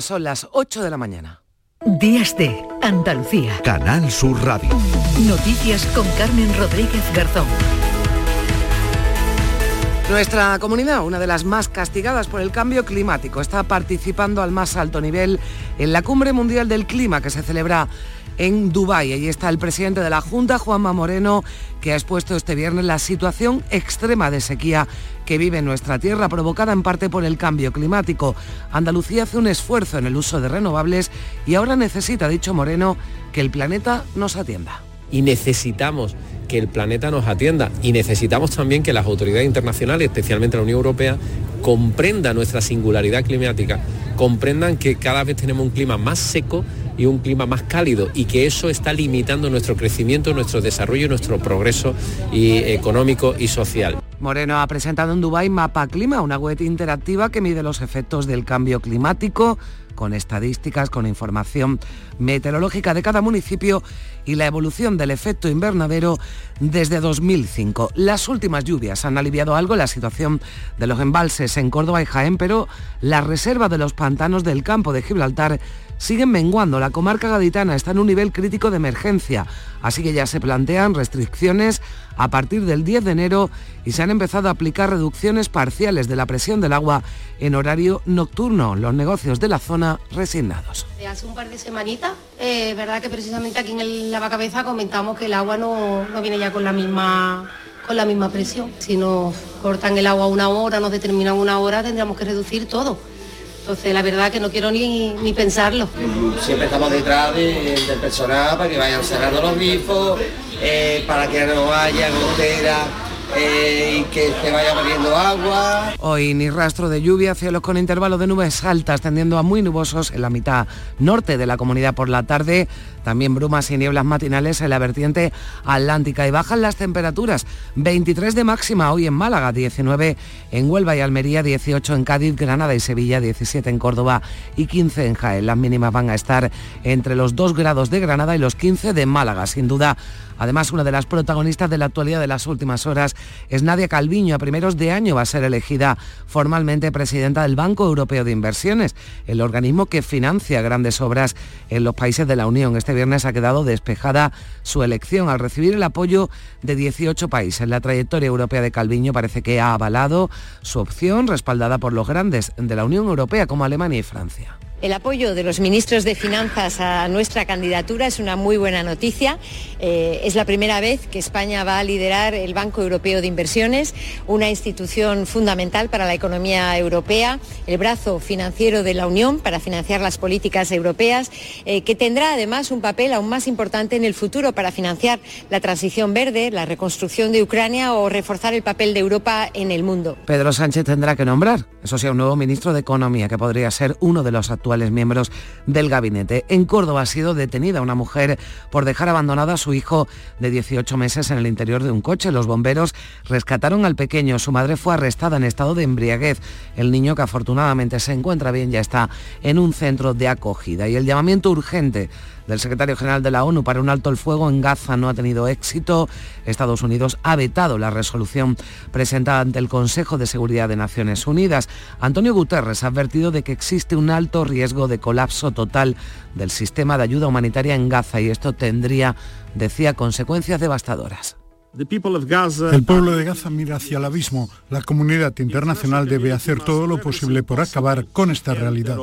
Son las 8 de la mañana. Días de Andalucía. Canal Sur Radio. Noticias con Carmen Rodríguez Garzón. Nuestra comunidad, una de las más castigadas por el cambio climático, está participando al más alto nivel en la Cumbre Mundial del Clima que se celebra en Dubái. Allí está el presidente de la Junta, Juanma Moreno, que ha expuesto este viernes la situación extrema de sequía que vive nuestra tierra, provocada en parte por el cambio climático. Andalucía hace un esfuerzo en el uso de renovables y ahora necesita, dicho Moreno, que el planeta nos atienda. Y necesitamos que el planeta nos atienda y necesitamos también que las autoridades internacionales, especialmente la Unión Europea, comprendan nuestra singularidad climática, comprendan que cada vez tenemos un clima más seco y un clima más cálido y que eso está limitando nuestro crecimiento, nuestro desarrollo, nuestro progreso económico y social. Moreno ha presentado en Dubái Mapa Clima, una web interactiva que mide los efectos del cambio climático con estadísticas, con información meteorológica de cada municipio y la evolución del efecto invernadero desde 2005. Las últimas lluvias han aliviado algo la situación de los embalses en Córdoba y Jaén, pero la reserva de los pantanos del campo de Gibraltar siguen menguando. La comarca gaditana está en un nivel crítico de emergencia, así que ya se plantean restricciones a partir del 10 de enero y se han empezado a aplicar reducciones parciales de la presión del agua en horario nocturno. Los negocios de la zona resignados. Hace un par de semanitas, eh, verdad que precisamente aquí en el lavacabeza comentamos que el agua no, no viene ya con la misma con la misma presión. Si nos cortan el agua una hora, nos determinan una hora, tendríamos que reducir todo. Entonces, la verdad que no quiero ni, ni pensarlo. Siempre estamos detrás de- del personal para que vayan cerrando los grifos, eh, para que no haya gotera eh, y que se vaya bebiendo agua. Hoy ni rastro de lluvia, cielos con intervalos de nubes altas tendiendo a muy nubosos en la mitad norte de la comunidad por la tarde. También brumas y nieblas matinales en la vertiente atlántica y bajan las temperaturas. 23 de máxima hoy en Málaga, 19 en Huelva y Almería, 18 en Cádiz, Granada y Sevilla, 17 en Córdoba y 15 en Jaén. Las mínimas van a estar entre los 2 grados de Granada y los 15 de Málaga. Sin duda, Además, una de las protagonistas de la actualidad de las últimas horas es Nadia Calviño. A primeros de año va a ser elegida formalmente presidenta del Banco Europeo de Inversiones, el organismo que financia grandes obras en los países de la Unión. Este viernes ha quedado despejada su elección al recibir el apoyo de 18 países. La trayectoria europea de Calviño parece que ha avalado su opción, respaldada por los grandes de la Unión Europea como Alemania y Francia. El apoyo de los ministros de Finanzas a nuestra candidatura es una muy buena noticia. Eh, es la primera vez que España va a liderar el Banco Europeo de Inversiones, una institución fundamental para la economía europea, el brazo financiero de la Unión para financiar las políticas europeas, eh, que tendrá además un papel aún más importante en el futuro para financiar la transición verde, la reconstrucción de Ucrania o reforzar el papel de Europa en el mundo. Pedro Sánchez tendrá que nombrar, eso sí, un nuevo ministro de Economía, que podría ser uno de los actuales miembros del gabinete. En Córdoba ha sido detenida una mujer por dejar abandonada a su hijo de 18 meses en el interior de un coche. Los bomberos rescataron al pequeño. Su madre fue arrestada en estado de embriaguez. El niño, que afortunadamente se encuentra bien, ya está en un centro de acogida. Y el llamamiento urgente del secretario general de la ONU para un alto el fuego en Gaza no ha tenido éxito. Estados Unidos ha vetado la resolución presentada ante el Consejo de Seguridad de Naciones Unidas. Antonio Guterres ha advertido de que existe un alto riesgo de colapso total del sistema de ayuda humanitaria en Gaza y esto tendría, decía, consecuencias devastadoras. El pueblo de Gaza mira hacia el abismo. La comunidad internacional debe hacer todo lo posible por acabar con esta realidad.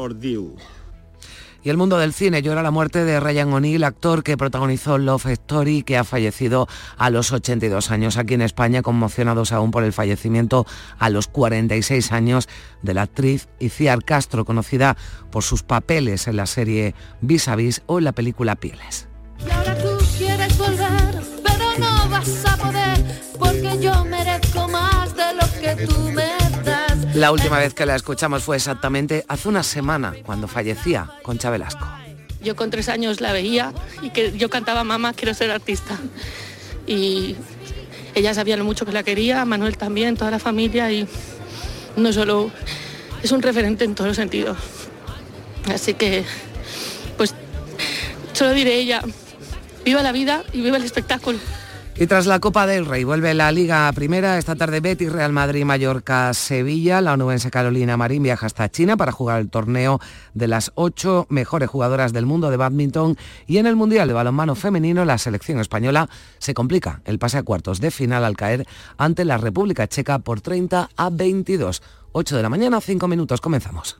Y el mundo del cine llora la muerte de Ryan O'Neill, actor que protagonizó Love Story, que ha fallecido a los 82 años. Aquí en España, conmocionados aún por el fallecimiento a los 46 años de la actriz Iciar Castro, conocida por sus papeles en la serie Vis a Vis o en la película Pieles. La última vez que la escuchamos fue exactamente hace una semana, cuando fallecía Concha Velasco. Yo con tres años la veía y que yo cantaba Mamá, quiero ser artista. Y ella sabía lo mucho que la quería, Manuel también, toda la familia y no solo es un referente en todos los sentidos. Así que, pues, solo diré ella, viva la vida y viva el espectáculo. Y tras la Copa del Rey vuelve la Liga Primera. Esta tarde Betis, Real Madrid, Mallorca, Sevilla. La onubense Carolina Marín viaja hasta China para jugar el torneo de las ocho mejores jugadoras del mundo de badminton. Y en el Mundial de Balonmano Femenino la selección española se complica el pase a cuartos de final al caer ante la República Checa por 30 a 22. 8 de la mañana, 5 minutos. Comenzamos.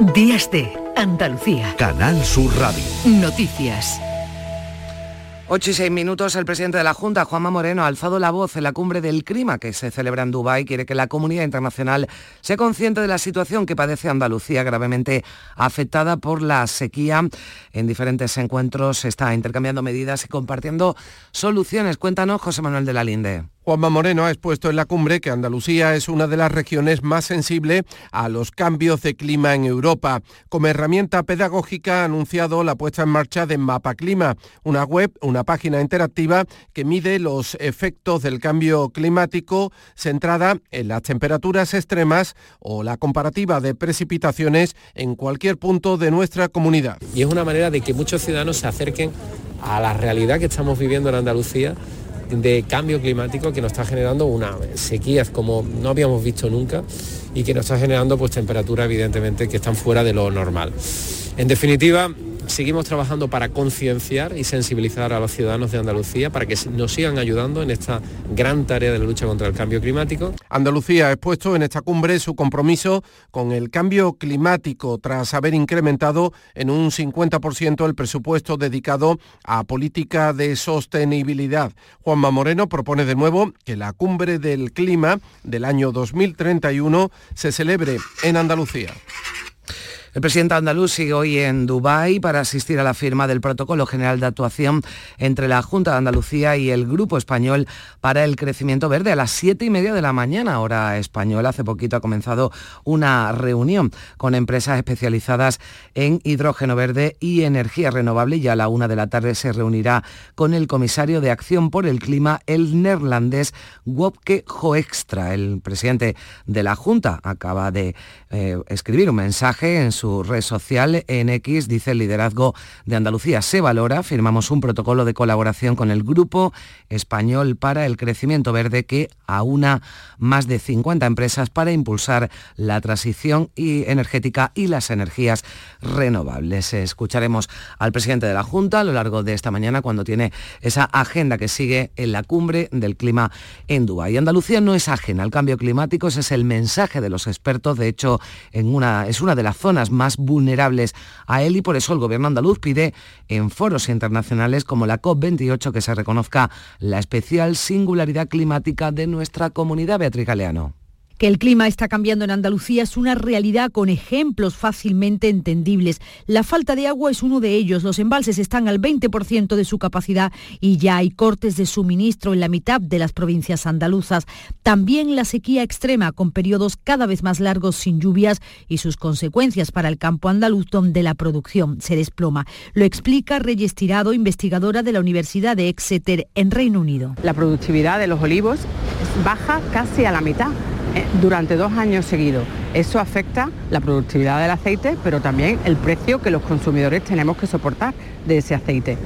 Días de Andalucía. Canal Sur Radio. Noticias. 8 y 6 minutos, el presidente de la Junta, Juanma Moreno, ha alzado la voz en la cumbre del clima que se celebra en Dubái. Quiere que la comunidad internacional sea consciente de la situación que padece Andalucía, gravemente afectada por la sequía. En diferentes encuentros se está intercambiando medidas y compartiendo soluciones. Cuéntanos, José Manuel de la Linde. Juanma Moreno ha expuesto en la cumbre que Andalucía es una de las regiones más sensibles a los cambios de clima en Europa. Como herramienta pedagógica ha anunciado la puesta en marcha de Mapa Clima, una web, una página interactiva que mide los efectos del cambio climático centrada en las temperaturas extremas o la comparativa de precipitaciones en cualquier punto de nuestra comunidad. Y es una manera de que muchos ciudadanos se acerquen a la realidad que estamos viviendo en Andalucía de cambio climático que nos está generando una sequías como no habíamos visto nunca y que nos está generando pues temperaturas evidentemente que están fuera de lo normal. En definitiva, seguimos trabajando para concienciar y sensibilizar a los ciudadanos de Andalucía para que nos sigan ayudando en esta gran tarea de la lucha contra el cambio climático. Andalucía ha expuesto en esta cumbre su compromiso con el cambio climático tras haber incrementado en un 50% el presupuesto dedicado a política de sostenibilidad. Juanma Moreno propone de nuevo que la cumbre del clima del año 2031 se celebre en Andalucía. El presidente andaluz sigue hoy en Dubái para asistir a la firma del Protocolo General de Actuación entre la Junta de Andalucía y el Grupo Español para el Crecimiento Verde a las siete y media de la mañana, hora española. Hace poquito ha comenzado una reunión con empresas especializadas en hidrógeno verde y energía renovable y a la una de la tarde se reunirá con el comisario de Acción por el Clima, el neerlandés Wopke Hoekstra. El presidente de la Junta acaba de eh, escribir un mensaje en su red social en X, dice el liderazgo de Andalucía se valora, firmamos un protocolo de colaboración con el Grupo Español para el Crecimiento Verde que aúna más de 50 empresas para impulsar la transición energética y las energías renovables. Escucharemos al presidente de la Junta a lo largo de esta mañana cuando tiene esa agenda que sigue en la cumbre del clima en Dubái. Andalucía no es ajena al cambio climático, ese es el mensaje de los expertos. De hecho, en una, es una de las zonas más vulnerables a él y por eso el gobierno andaluz pide en foros internacionales como la COP28 que se reconozca la especial singularidad climática de nuestra comunidad. Beatriz Galeano. Que el clima está cambiando en Andalucía es una realidad con ejemplos fácilmente entendibles. La falta de agua es uno de ellos. Los embalses están al 20% de su capacidad y ya hay cortes de suministro en la mitad de las provincias andaluzas. También la sequía extrema con periodos cada vez más largos sin lluvias y sus consecuencias para el campo andaluz donde la producción se desploma. Lo explica Reyes Tirado, investigadora de la Universidad de Exeter en Reino Unido. La productividad de los olivos baja casi a la mitad durante dos años seguidos. Eso afecta la productividad del aceite, pero también el precio que los consumidores tenemos que soportar de ese aceite.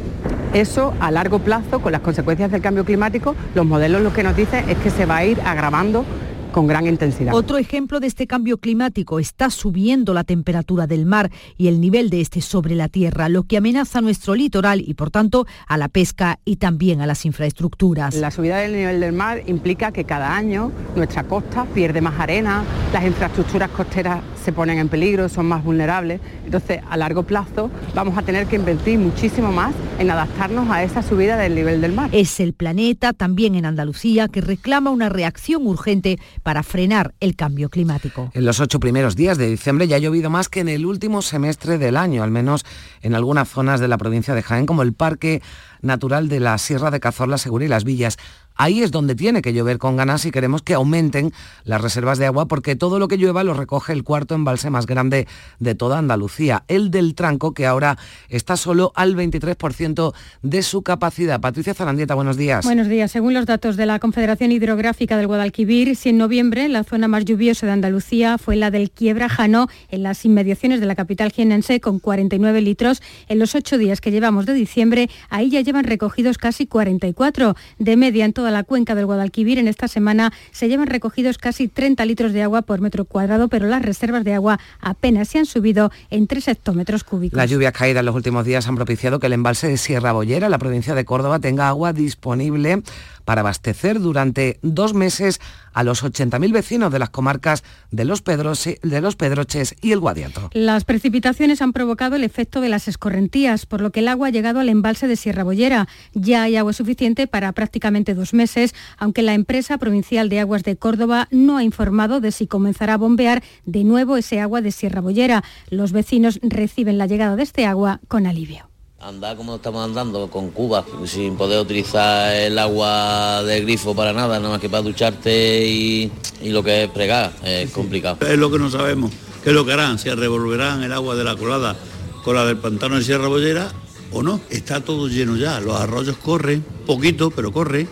Eso a largo plazo, con las consecuencias del cambio climático, los modelos lo que nos dicen es que se va a ir agravando con gran intensidad. Otro ejemplo de este cambio climático está subiendo la temperatura del mar y el nivel de este sobre la tierra, lo que amenaza nuestro litoral y por tanto a la pesca y también a las infraestructuras. La subida del nivel del mar implica que cada año nuestra costa pierde más arena, las infraestructuras costeras se ponen en peligro, son más vulnerables. Entonces, a largo plazo vamos a tener que invertir muchísimo más en adaptarnos a esa subida del nivel del mar. Es el planeta, también en Andalucía, que reclama una reacción urgente para frenar el cambio climático. En los ocho primeros días de diciembre ya ha llovido más que en el último semestre del año, al menos en algunas zonas de la provincia de Jaén, como el Parque Natural de la Sierra de Cazorla, Segura y Las Villas. Ahí es donde tiene que llover con ganas si queremos que aumenten las reservas de agua, porque todo lo que llueva lo recoge el cuarto embalse más grande de toda Andalucía, el del Tranco, que ahora está solo al 23% de su capacidad. Patricia Zarandieta, buenos días. Buenos días. Según los datos de la Confederación Hidrográfica del Guadalquivir, si en noviembre la zona más lluviosa de Andalucía fue la del Quiebrajano, en las inmediaciones de la capital jienense, con 49 litros, en los ocho días que llevamos de diciembre, ahí ya llevan recogidos casi 44. De media en toda la cuenca del Guadalquivir en esta semana se llevan recogidos casi 30 litros de agua por metro cuadrado, pero las reservas de agua apenas se han subido en 3 hectómetros cúbicos. Las lluvias caídas en los últimos días han propiciado que el embalse de Sierra Bollera, la provincia de Córdoba, tenga agua disponible para abastecer durante dos meses a los 80.000 vecinos de las comarcas de los, Pedroches y el Guadiato. Las precipitaciones han provocado el efecto de las escorrentías, por lo que el agua ha llegado al embalse de Sierra Bollera. Ya hay agua suficiente para prácticamente dos meses, aunque la empresa provincial de aguas de Córdoba no ha informado de si comenzará a bombear de nuevo ese agua de Sierra Bollera. Los vecinos reciben la llegada de este agua con alivio. Andar como estamos andando, con Cuba, sin poder utilizar el agua del grifo para nada, nada más que para ducharte y, y lo que es pregar, es complicado. Es lo que no sabemos, qué es lo que harán, si revolverán el agua de la colada con la del pantano de Sierra Bollera o no. Está todo lleno ya, los arroyos corren, poquito, pero corren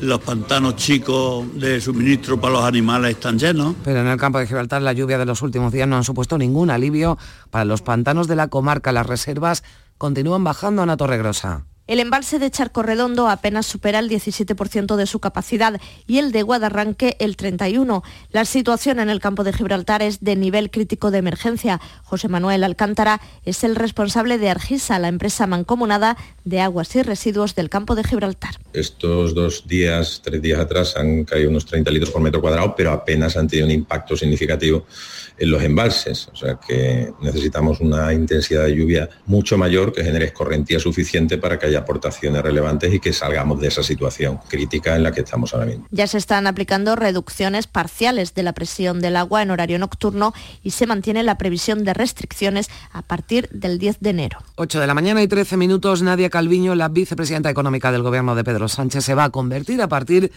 los pantanos chicos de suministro para los animales están llenos. Pero en el campo de Gibraltar la lluvia de los últimos días no han supuesto ningún alivio para los pantanos de la comarca. Las reservas continúan bajando a Ana Torregrosa. El embalse de Charco Redondo apenas supera el 17% de su capacidad y el de Guadarranque el 31%. La situación en el campo de Gibraltar es de nivel crítico de emergencia. José Manuel Alcántara es el responsable de Argisa, la empresa mancomunada de aguas y residuos del campo de Gibraltar. Estos dos días, tres días atrás, han caído unos 30 litros por metro cuadrado, pero apenas han tenido un impacto significativo en los embalses. O sea que necesitamos una intensidad de lluvia mucho mayor que genere escorrentía suficiente para que haya aportaciones relevantes y que salgamos de esa situación crítica en la que estamos ahora mismo. Ya se están aplicando reducciones parciales de la presión del agua en horario nocturno y se mantiene la previsión de restricciones a partir del 10 de enero. 8 de la mañana y 13 minutos, Nadia Calviño, la vicepresidenta económica del gobierno de Pedro Sánchez, se va a convertir a partir de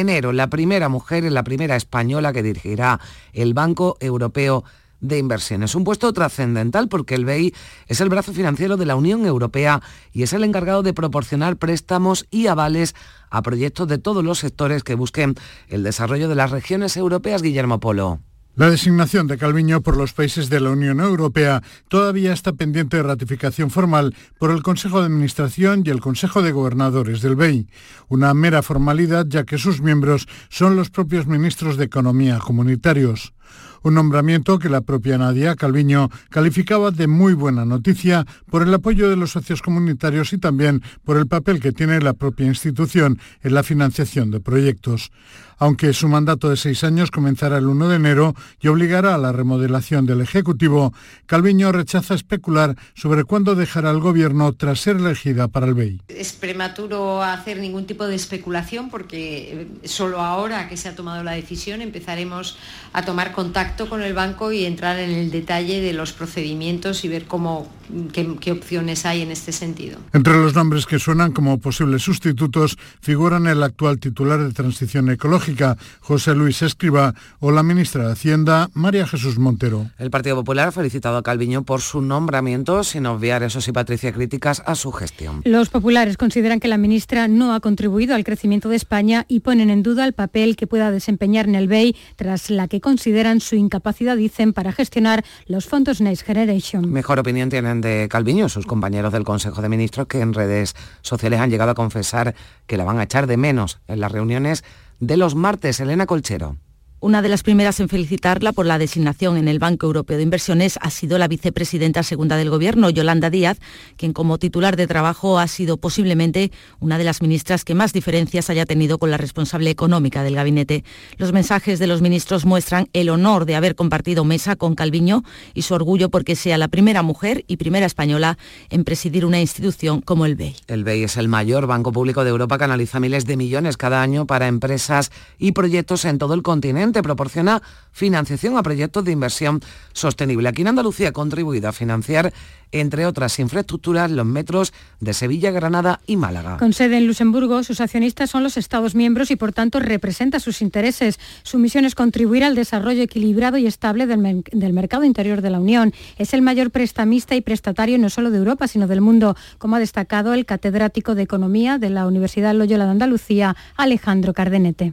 enero la primera mujer la primera española que dirigirá el Banco Europeo de inversiones. Un puesto trascendental porque el BEI es el brazo financiero de la Unión Europea y es el encargado de proporcionar préstamos y avales a proyectos de todos los sectores que busquen el desarrollo de las regiones europeas. Guillermo Polo. La designación de Calviño por los países de la Unión Europea todavía está pendiente de ratificación formal por el Consejo de Administración y el Consejo de Gobernadores del BEI, una mera formalidad ya que sus miembros son los propios ministros de Economía comunitarios un nombramiento que la propia Nadia Calviño calificaba de muy buena noticia por el apoyo de los socios comunitarios y también por el papel que tiene la propia institución en la financiación de proyectos aunque su mandato de seis años comenzará el 1 de enero y obligará a la remodelación del Ejecutivo, Calviño rechaza especular sobre cuándo dejará el Gobierno tras ser elegida para el BEI. Es prematuro hacer ningún tipo de especulación porque eh, solo ahora que se ha tomado la decisión empezaremos a tomar contacto con el banco y entrar en el detalle de los procedimientos y ver cómo, qué, qué opciones hay en este sentido. Entre los nombres que suenan como posibles sustitutos figuran el actual titular de Transición Ecológica, José Luis Escriba, o la ministra de Hacienda, María Jesús Montero. El Partido Popular ha felicitado a Calviño por su nombramiento, sin obviar, eso sí, Patricia, críticas a su gestión. Los populares consideran que la ministra no ha contribuido al crecimiento de España y ponen en duda el papel que pueda desempeñar en el BEI, tras la que consideran su incapacidad, dicen, para gestionar los fondos Next Generation. Mejor opinión tienen de Calviño sus compañeros del Consejo de Ministros, que en redes sociales han llegado a confesar que la van a echar de menos en las reuniones de los martes. Elena Colchero. Una de las primeras en felicitarla por la designación en el Banco Europeo de Inversiones ha sido la vicepresidenta segunda del Gobierno, Yolanda Díaz, quien como titular de trabajo ha sido posiblemente una de las ministras que más diferencias haya tenido con la responsable económica del gabinete. Los mensajes de los ministros muestran el honor de haber compartido mesa con Calviño y su orgullo porque sea la primera mujer y primera española en presidir una institución como el BEI. El BEI es el mayor banco público de Europa que analiza miles de millones cada año para empresas y proyectos en todo el continente proporciona financiación a proyectos de inversión sostenible. Aquí en Andalucía ha contribuido a financiar entre otras infraestructuras, los metros de Sevilla, Granada y Málaga. Con sede en Luxemburgo, sus accionistas son los Estados miembros y por tanto representa sus intereses. Su misión es contribuir al desarrollo equilibrado y estable del, mercado interior de la Unión. Es el mayor prestamista y prestatario no solo de Europa, sino del mundo, como ha destacado el catedrático de Economía de la Universidad Loyola de Andalucía, Alejandro Cardenete.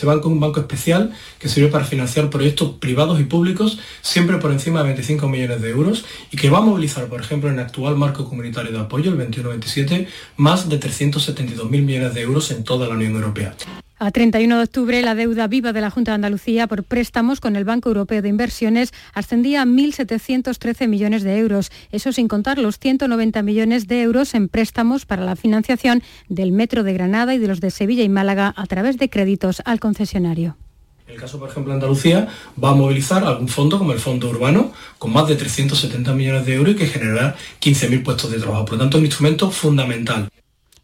Este banco es un banco especial que sirve para financiar proyectos privados y públicos siempre por encima de 25 millones de euros y que va a movilizar, por ejemplo, en el actual marco comunitario de apoyo, el 21-27, más de 372.000 millones de euros en toda la Unión Europea. A 31 de octubre, la deuda viva de la Junta de Andalucía por préstamos con el Banco Europeo de Inversiones ascendía a 1.713 millones de euros, eso sin contar los 190 millones de euros en préstamos para la financiación del Metro de Granada y de los de Sevilla y Málaga a través de créditos al concesionario. En el caso, por ejemplo, Andalucía va a movilizar algún fondo como el Fondo Urbano con más de 370 millones de euros y que generará 15.000 puestos de trabajo. Por lo tanto, un instrumento fundamental.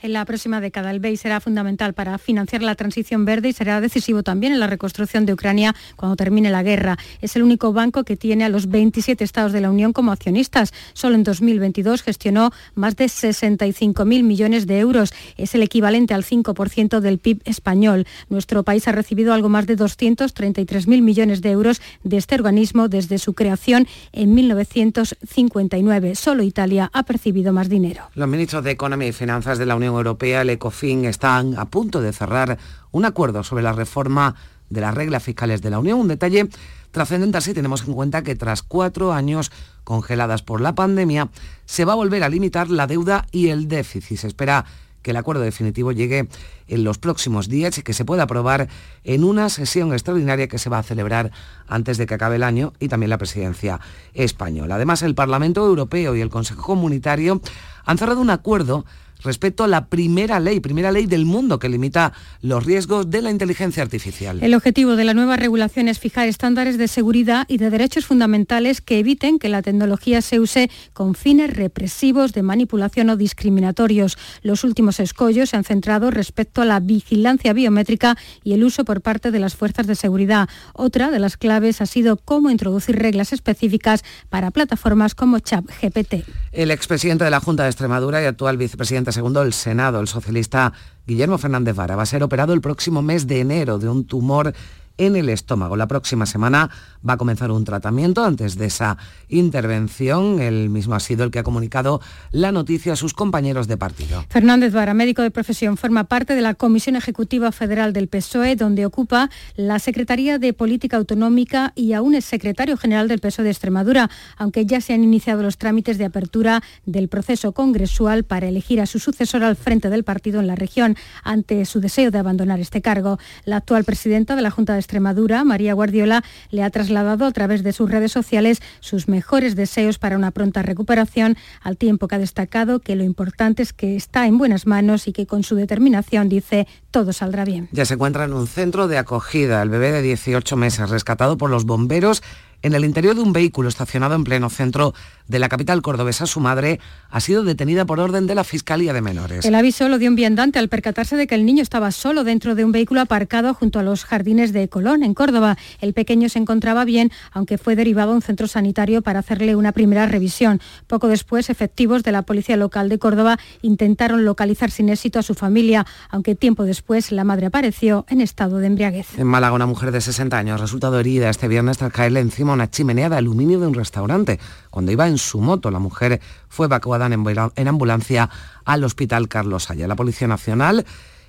En la próxima década el BEI será fundamental para financiar la transición verde y será decisivo también en la reconstrucción de Ucrania cuando termine la guerra. Es el único banco que tiene a los 27 estados de la Unión como accionistas. Solo en 2022 gestionó más de 65.000 millones de euros. Es el equivalente al 5% del PIB español. Nuestro país ha recibido algo más de 233.000 millones de euros de este organismo desde su creación en 1959. Solo Italia ha percibido más dinero. Los ministros de Economía y Finanzas de la Unión Europea, el ECOFIN, están a punto de cerrar un acuerdo sobre la reforma de las reglas fiscales de la Unión. Un detalle trascendental si tenemos en cuenta que tras cuatro años congeladas por la pandemia, se va a volver a limitar la deuda y el déficit. Se espera que el acuerdo definitivo llegue en los próximos días y que se pueda aprobar en una sesión extraordinaria que se va a celebrar antes de que acabe el año y también la presidencia española. Además, el Parlamento Europeo y el Consejo Comunitario han cerrado un acuerdo respecto a la primera ley, primera ley del mundo que limita los riesgos de la inteligencia artificial. El objetivo de la nueva regulación es fijar estándares de seguridad y de derechos fundamentales que eviten que la tecnología se use con fines represivos de manipulación o discriminatorios. Los últimos escollos se han centrado respecto a la vigilancia biométrica y el uso por parte de las fuerzas de seguridad. Otra de las claves ha sido cómo introducir reglas específicas para plataformas como ChatGPT. El expresidente de la Junta de Extremadura y actual vicepresidente segundo el Senado, el socialista Guillermo Fernández Vara, va a ser operado el próximo mes de enero de un tumor en el estómago. La próxima semana va a comenzar un tratamiento. Antes de esa intervención, él mismo ha sido el que ha comunicado la noticia a sus compañeros de partido. Fernández Vara, médico de profesión, forma parte de la Comisión Ejecutiva Federal del PSOE, donde ocupa la Secretaría de Política Autonómica y aún es secretario general del PSOE de Extremadura, aunque ya se han iniciado los trámites de apertura del proceso congresual para elegir a su sucesor al frente del partido en la región, ante su deseo de abandonar este cargo. La actual presidenta de la Junta de Extremadura, María Guardiola, le ha trasladado a través de sus redes sociales sus mejores deseos para una pronta recuperación, al tiempo que ha destacado que lo importante es que está en buenas manos y que con su determinación, dice, todo saldrá bien. Ya se encuentra en un centro de acogida, el bebé de 18 meses, rescatado por los bomberos en el interior de un vehículo estacionado en pleno centro de la capital cordobesa, su madre ha sido detenida por orden de la Fiscalía de Menores. El aviso lo dio un viandante al percatarse de que el niño estaba solo dentro de un vehículo aparcado junto a los jardines de Colón, en Córdoba. El pequeño se encontraba bien, aunque fue derivado a un centro sanitario para hacerle una primera revisión. Poco después, efectivos de la Policía Local de Córdoba intentaron localizar sin éxito a su familia, aunque tiempo después la madre apareció en estado de embriaguez. En Málaga, una mujer de 60 años resultado herida este viernes tras caerle encima una chimenea de aluminio de un restaurante. Cuando iba en su moto, la mujer fue evacuada en ambulancia al Hospital Carlos Haya. La Policía Nacional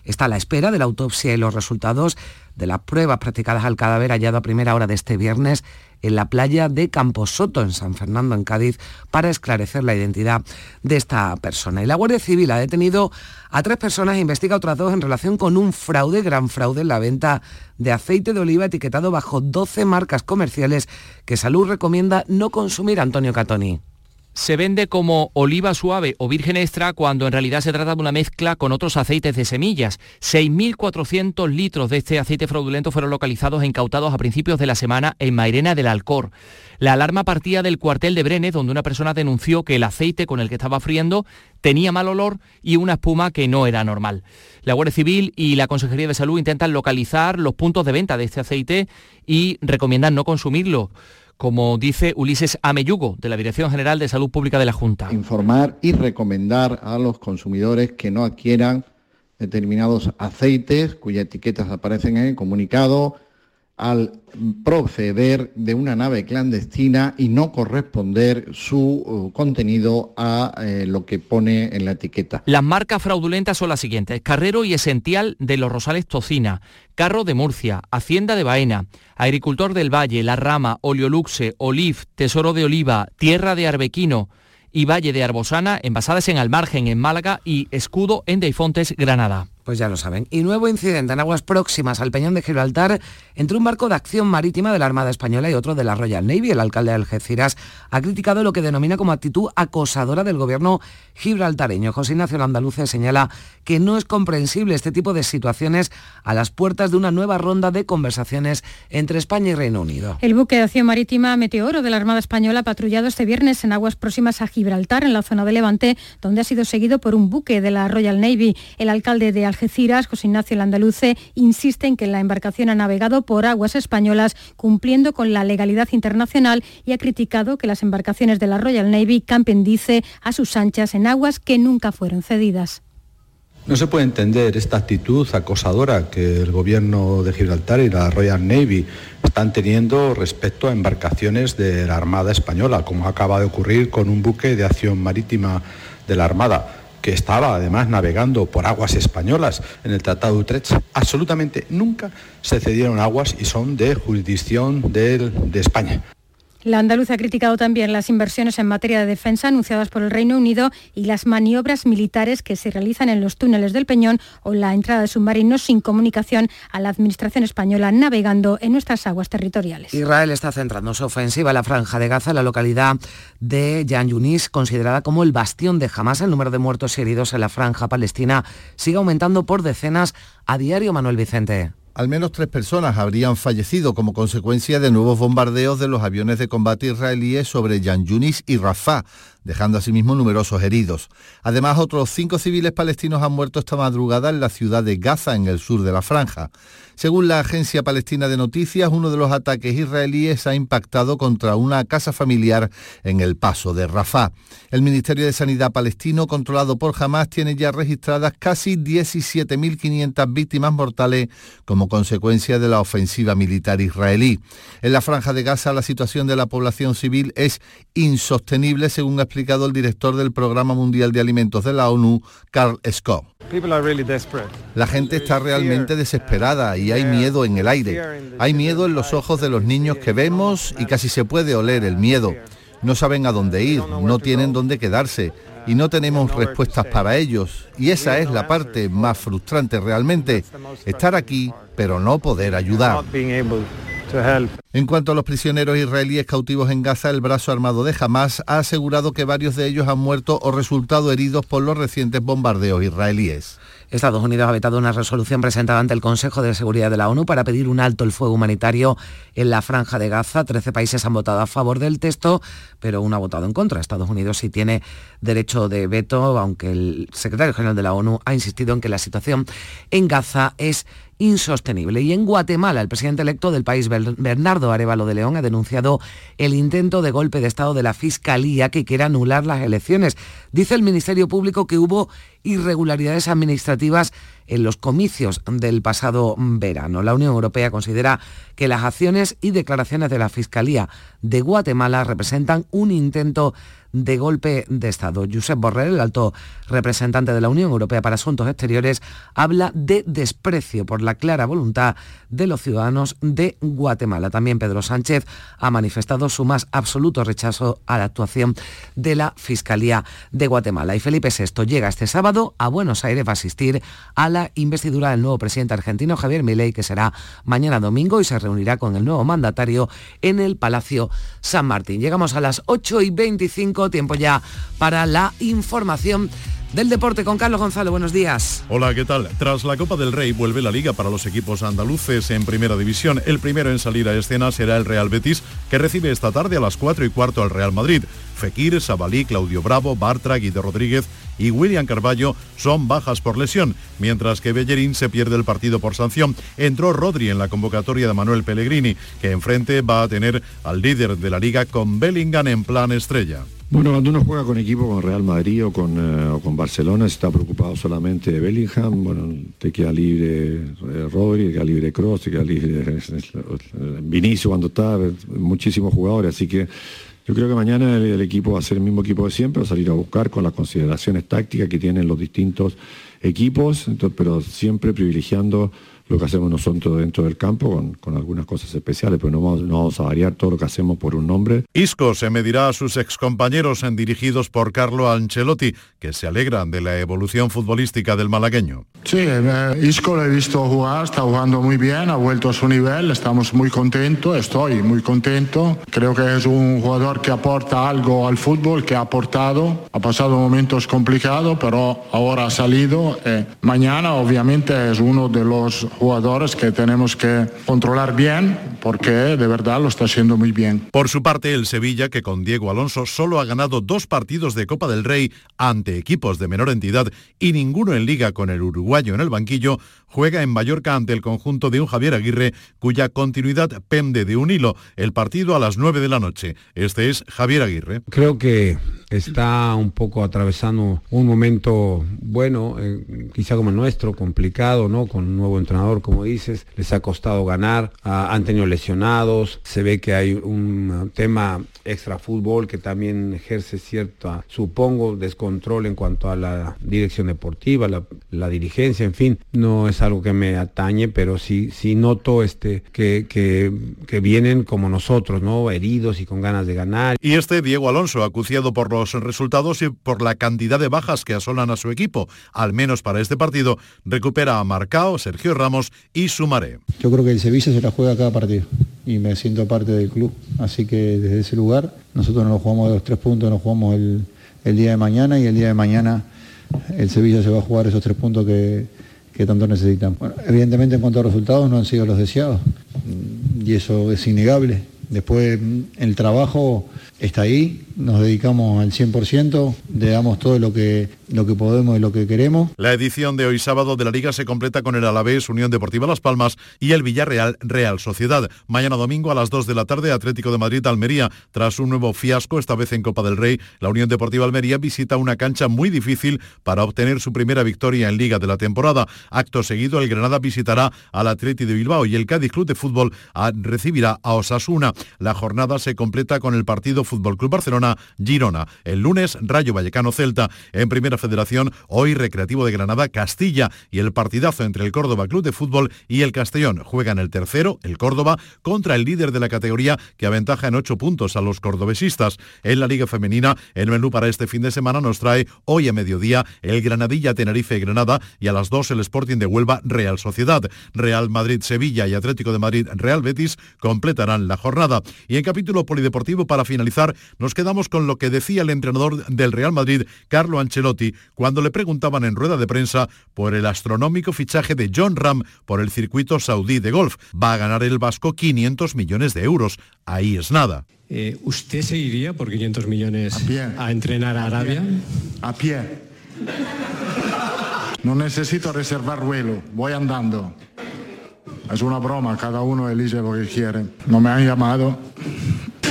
está a la espera de la autopsia y los resultados de las pruebas practicadas al cadáver hallado a primera hora de este viernes en la playa de Camposoto, en San Fernando, en Cádiz, para esclarecer la identidad de esta persona. Y la Guardia Civil ha detenido a tres personas e investiga otras dos en relación con un fraude, gran fraude en la venta de aceite de oliva etiquetado bajo 12 marcas comerciales que Salud recomienda no consumir, Antonio Catoni se vende como oliva suave o virgen extra cuando en realidad se trata de una mezcla con otros aceites de semillas. 6.400 litros de este aceite fraudulento fueron localizados e incautados a principios de la semana en Mairena del Alcor. La alarma partía del cuartel de Brenes, donde una persona denunció que el aceite con el que estaba friendo tenía mal olor y una espuma que no era normal. La Guardia Civil y la Consejería de Salud intentan localizar los puntos de venta de este aceite y recomiendan no consumirlo como dice Ulises Ameyugo, de la Dirección General de Salud Pública de la Junta. Informar y recomendar a los consumidores que no adquieran determinados aceites cuyas etiquetas aparecen en el comunicado al proceder de una nave clandestina y no corresponder su uh, contenido a eh, lo que pone en la etiqueta. Las marcas fraudulentas son las siguientes. Carrero y Esencial de los Rosales Tocina, Carro de Murcia, Hacienda de Baena, Agricultor del Valle, La Rama, Oleoluxe, Oliv, Tesoro de Oliva, Tierra de Arbequino, y Valle de Arbosana, envasadas en Almargen, en Málaga, y Escudo en Deifontes, Granada. Pues ya lo saben. Y nuevo incidente en aguas próximas al Peñón de Gibraltar entre un barco de acción marítima de la Armada Española y otro de la Royal Navy. El alcalde de Algeciras ha criticado lo que denomina como actitud acosadora del gobierno gibraltareño. José Ignacio Andaluce señala que no es comprensible este tipo de situaciones a las puertas de una nueva ronda de conversaciones entre España y Reino Unido. El buque de acción marítima Meteoro de la Armada Española ha patrullado este viernes en aguas próximas a Gibraltar, en la zona de Levante, donde ha sido seguido por un buque de la Royal Navy. El alcalde de Algeciras, José Ignacio Landaluce, insiste en que la embarcación ha navegado por aguas españolas cumpliendo con la legalidad internacional y ha criticado que las embarcaciones de la Royal Navy campen, dice, a sus anchas en aguas que nunca fueron cedidas. No se puede entender esta actitud acosadora que el gobierno de Gibraltar y la Royal Navy están teniendo respecto a embarcaciones de la Armada Española, como acaba de ocurrir con un buque de acción marítima de la Armada que estaba además navegando por aguas españolas en el Tratado de Utrecht, absolutamente nunca se cedieron aguas y son de jurisdicción de, de España. La andaluza ha criticado también las inversiones en materia de defensa anunciadas por el Reino Unido y las maniobras militares que se realizan en los túneles del Peñón o la entrada de submarinos sin comunicación a la Administración española navegando en nuestras aguas territoriales. Israel está centrando su ofensiva en la franja de Gaza, la localidad de Yan Yunis, considerada como el bastión de Hamas. El número de muertos y heridos en la franja palestina sigue aumentando por decenas a diario, Manuel Vicente. Al menos tres personas habrían fallecido como consecuencia de nuevos bombardeos de los aviones de combate israelíes sobre Yan Yunis y Rafah, dejando asimismo numerosos heridos. Además, otros cinco civiles palestinos han muerto esta madrugada en la ciudad de Gaza, en el sur de la franja. Según la agencia palestina de noticias, uno de los ataques israelíes ha impactado contra una casa familiar en el paso de Rafah. El Ministerio de Sanidad palestino, controlado por Hamas, tiene ya registradas casi 17.500 víctimas mortales como consecuencia de la ofensiva militar israelí. En la franja de Gaza, la situación de la población civil es insostenible, según ha el director del Programa Mundial de Alimentos de la ONU, Carl Scott. La gente está realmente desesperada y hay miedo en el aire. Hay miedo en los ojos de los niños que vemos y casi se puede oler el miedo. No saben a dónde ir, no tienen dónde quedarse y no tenemos respuestas para ellos. Y esa es la parte más frustrante realmente, estar aquí pero no poder ayudar. En cuanto a los prisioneros israelíes cautivos en Gaza, el brazo armado de Hamas ha asegurado que varios de ellos han muerto o resultado heridos por los recientes bombardeos israelíes. Estados Unidos ha vetado una resolución presentada ante el Consejo de Seguridad de la ONU para pedir un alto el fuego humanitario en la franja de Gaza. Trece países han votado a favor del texto, pero uno ha votado en contra. Estados Unidos sí tiene derecho de veto, aunque el secretario general de la ONU ha insistido en que la situación en Gaza es insostenible. Y en Guatemala, el presidente electo del país, Bernardo Arevalo de León, ha denunciado el intento de golpe de Estado de la Fiscalía que quiere anular las elecciones. Dice el Ministerio Público que hubo irregularidades administrativas en los comicios del pasado verano. La Unión Europea considera que las acciones y declaraciones de la Fiscalía de Guatemala representan un intento de golpe de Estado. Josep Borrell, el alto representante de la Unión Europea para Asuntos Exteriores, habla de desprecio por la clara voluntad de los ciudadanos de Guatemala. También Pedro Sánchez ha manifestado su más absoluto rechazo a la actuación de la Fiscalía de Guatemala. Y Felipe VI llega este sábado a Buenos Aires para asistir a la investidura del nuevo presidente argentino Javier Milei, que será mañana domingo y se reunirá con el nuevo mandatario en el Palacio San Martín. Llegamos a las 8 y 25, tiempo ya para la información del deporte con Carlos Gonzalo. Buenos días. Hola, ¿qué tal? Tras la Copa del Rey vuelve la liga para los equipos andaluces en primera división. El primero en salir a escena será el Real Betis, que recibe esta tarde a las 4 y cuarto al Real Madrid. Fekir, Sabalí, Claudio Bravo, Bartra, Guido Rodríguez y William Carballo son bajas por lesión, mientras que Bellerín se pierde el partido por sanción. Entró Rodri en la convocatoria de Manuel Pellegrini, que enfrente va a tener al líder de la liga con Bellingham en plan estrella. Bueno, cuando uno juega con equipo, con Real Madrid o con, eh, con Barcelona, está preocupado solamente de Bellingham, bueno, te queda libre eh, Rodri, te queda libre Cross, te queda libre eh, Vinicio cuando está, muchísimos jugadores, así que yo creo que mañana el, equipo va a ser el mismo equipo de siempre, va a salir a buscar con las consideraciones tácticas que tienen los distintos equipos, pero siempre privilegiando lo que hacemos nosotros dentro del campo con, algunas cosas especiales, pero no vamos, a variar todo lo que hacemos por un nombre. Isco se medirá a sus excompañeros en dirigidos por Carlo Ancelotti, que se alegran de la evolución futbolística del malagueño. Sí, eh, Isco lo he visto jugar, está jugando muy bien, ha vuelto a su nivel, estamos muy contentos, estoy muy contento. Creo que es un jugador que aporta algo al fútbol, que ha aportado, ha pasado momentos complicados, pero ahora ha salido. Eh, mañana obviamente es uno de los jugadores que tenemos que controlar bien porque de verdad lo está haciendo muy bien. Por su parte, el Sevilla, que con Diego Alonso solo ha ganado dos partidos de Copa del Rey ante equipos de menor entidad y ninguno en liga con el uruguayo en el banquillo, juega en Mallorca ante el conjunto de un Javier Aguirre cuya continuidad pende de un hilo. El partido a las 9 de la noche. Este es Javier Aguirre. Creo que está un poco atravesando un momento bueno, eh, quizá como el nuestro, complicado, ¿no? Con un nuevo entrenador, como dices, les ha costado ganar, ah, han tenido lesionados, se ve que hay un tema extra fútbol que también ejerce cierto, supongo, descontrol en cuanto a la dirección deportiva, la, dirigencia, en fin, no es algo que me atañe, pero sí, sí noto este, que, que, que vienen como nosotros, ¿no? Heridos y con ganas de ganar. Y este Diego Alonso, acuciado por los resultados y por la cantidad de bajas que asolan a su equipo, al menos para este partido, recupera a Marcao, Sergio Ramos y Sumaré. Yo creo que el Sevilla se la juega cada partido y me siento parte del club, así que desde ese lugar nosotros no nos jugamos de los tres puntos, nos jugamos el, día de mañana y el día de mañana el Sevilla se va a jugar esos tres puntos que, tanto necesitan. evidentemente en cuanto a resultados no han sido los deseados y eso es innegable. Después el trabajo está ahí, nos dedicamos al 100%, le damos todo lo que, lo que podemos y lo que queremos. La edición de hoy sábado de la Liga se completa con el Alavés Unión Deportiva Las Palmas y el Villarreal Real Sociedad. Mañana domingo a las 2 de la tarde Atlético de Madrid Almería. Tras un nuevo fiasco, esta vez en Copa del Rey, la Unión Deportiva Almería visita una cancha muy difícil para obtener su primera victoria en Liga de la temporada. Acto seguido, el Granada visitará al Atleti de Bilbao y el Cádiz Club de Fútbol recibirá a Osasuna. La jornada se completa con el partido Fútbol Club Barcelona Girona. El lunes Rayo Vallecano Celta en Primera Federación, hoy Recreativo de Granada Castilla y el partidazo entre el Córdoba Club de Fútbol y el Castellón. Juegan el tercero, el Córdoba, contra el líder de la categoría que aventaja en ocho puntos a los cordobesistas. En la Liga Femenina, el menú para este fin de semana nos trae hoy a mediodía el Granadilla Tenerife Granada y a las dos el Sporting de Huelva Real Sociedad. Real Madrid Sevilla y Atlético de Madrid Real Betis completarán la jornada. Y en capítulo polideportivo para finalizar nos quedamos con lo que decía el entrenador del Real Madrid, Carlo Ancelotti, cuando le preguntaban en rueda de prensa por el astronómico fichaje de John Ram por el circuito saudí de golf. Va a ganar el Vasco 500 millones de euros. Ahí es nada. Eh, ¿Usted se iría por 500 millones a, entrenar a Arabia? A pie. No necesito reservar vuelo, voy andando. Es una broma, cada uno elige lo que quiere. No me han llamado.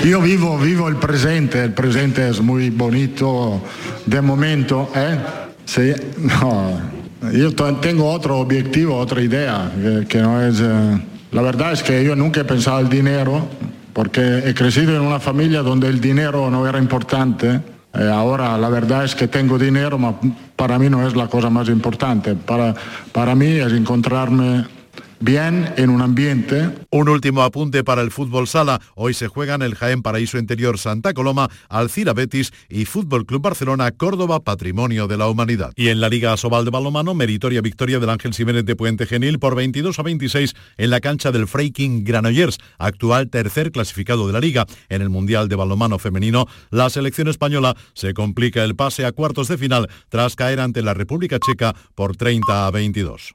Yo vivo, vivo el presente, el presente es muy bonito de momento, ¿eh? Sí, no, Yo tengo otro objetivo, otra idea, que, no es... Eh, la verdad es que yo nunca he pensado el dinero, porque he crecido en una familia donde el dinero no era importante. Eh, ahora la verdad es que tengo dinero, pero para mí no es la cosa más importante. Para, para mí es encontrarme bien en un ambiente. Un último apunte para el fútbol sala. Hoy se juegan el Jaén Paraíso Interior Santa Coloma, Alcira Betis y Fútbol Club Barcelona Córdoba Patrimonio de la Humanidad. Y en la Liga Sobal de Balomano, meritoria victoria del Ángel Jiménez de Puente Genil por 22 a 26 en la cancha del Freiking Granollers, actual tercer clasificado de la Liga. En el Mundial de Balomano Femenino, la selección española se complica el pase a cuartos de final tras caer ante la República Checa por 30 a 22.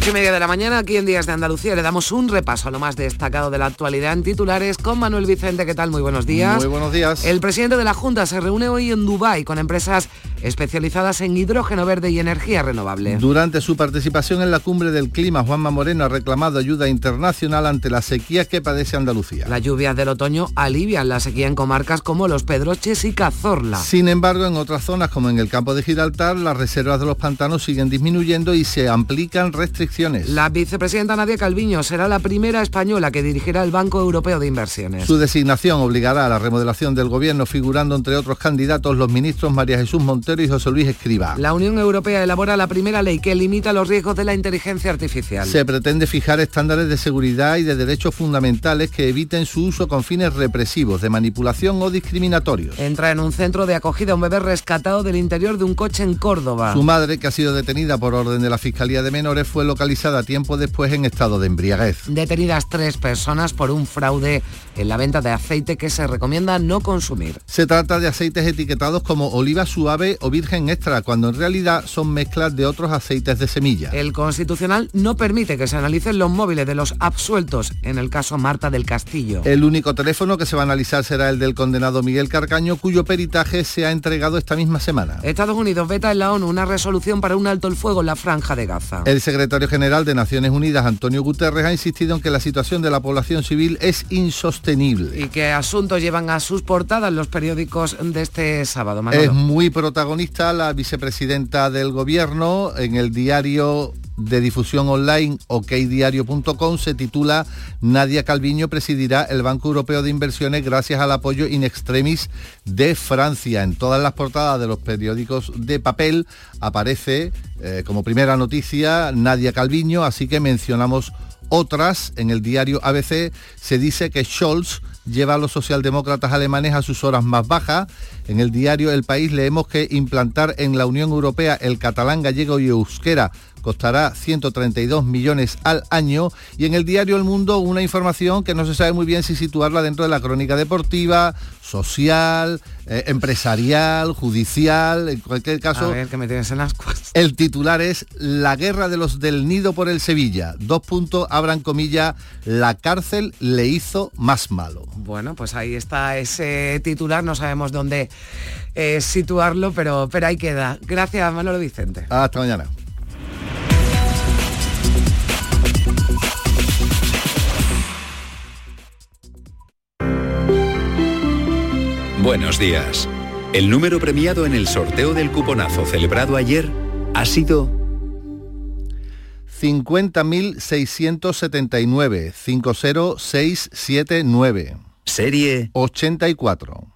Ocho y media de la mañana, aquí en Días de Andalucía, le damos un repaso a lo más destacado de la actualidad en titulares con Manuel Vicente. ¿Qué tal? Muy buenos días. Muy buenos días. El presidente de la Junta se reúne hoy en Dubái con empresas especializadas en hidrógeno verde y energía renovable. Durante su participación en la cumbre del clima, Juanma Moreno ha reclamado ayuda internacional ante la sequía que padece Andalucía. Las lluvias del otoño alivian la sequía en comarcas como Los Pedroches y Cazorla. Sin embargo, en otras zonas como en el campo de Gibraltar, las reservas de los pantanos siguen disminuyendo y se aplican restricciones. La vicepresidenta Nadia Calviño será la primera española que dirigirá el Banco Europeo de Inversiones. Su designación obligará a la remodelación del gobierno, figurando entre otros candidatos los ministros María Jesús Montero y José Luis Escriba. La Unión Europea elabora la primera ley que limita los riesgos de la inteligencia artificial. Se pretende fijar estándares de seguridad y de derechos fundamentales que eviten su uso con fines represivos, de manipulación o discriminatorios. Entra en un centro de acogida un bebé rescatado del interior de un coche en Córdoba. Su madre, que ha sido detenida por orden de la Fiscalía de Menores, fue localizada tiempo después en estado de embriaguez. Detenidas tres personas por un fraude en la venta de aceite que se recomienda no consumir. Se trata de aceites etiquetados como oliva suave o virgen extra, cuando en realidad son mezclas de otros aceites de semilla. El Constitucional no permite que se analicen los móviles de los absueltos, en el caso Marta del Castillo. El único teléfono que se va a analizar será el del condenado Miguel Carcaño, cuyo peritaje se ha entregado esta misma semana. Estados Unidos veta en la ONU una resolución para un alto el fuego en la franja de Gaza. El secretario general de Naciones Unidas, Antonio Guterres, ha insistido en que la situación de la población civil es insostenible. Y que asuntos llevan a sus portadas los periódicos de este sábado. Manolo. Es muy protagonista la vicepresidenta del gobierno en el diario de difusión online okdiario.com se titula Nadia Calviño presidirá el Banco Europeo de Inversiones gracias al apoyo in extremis de Francia. En todas las portadas de los periódicos de papel aparece eh, como primera noticia Nadia Calviño, así que mencionamos otras. En el diario ABC se dice que Scholz lleva a los socialdemócratas alemanes a sus horas más bajas. En el diario El País leemos que implantar en la Unión Europea el catalán, gallego y euskera costará 132 millones al año y en el diario El Mundo una información que no se sabe muy bien si situarla dentro de la crónica deportiva, social, eh, empresarial, judicial, en cualquier caso. A ver, que me tienes en las. El titular es La guerra de los del nido por el Sevilla. Dos puntos, abran comilla, la cárcel le hizo más malo. Bueno, pues ahí está ese titular, no sabemos dónde eh, situarlo, pero, pero ahí queda. Gracias, Manolo Vicente. Hasta mañana. Buenos días. El número premiado en el sorteo del cuponazo celebrado ayer ha sido 50.679 50679. Serie 84.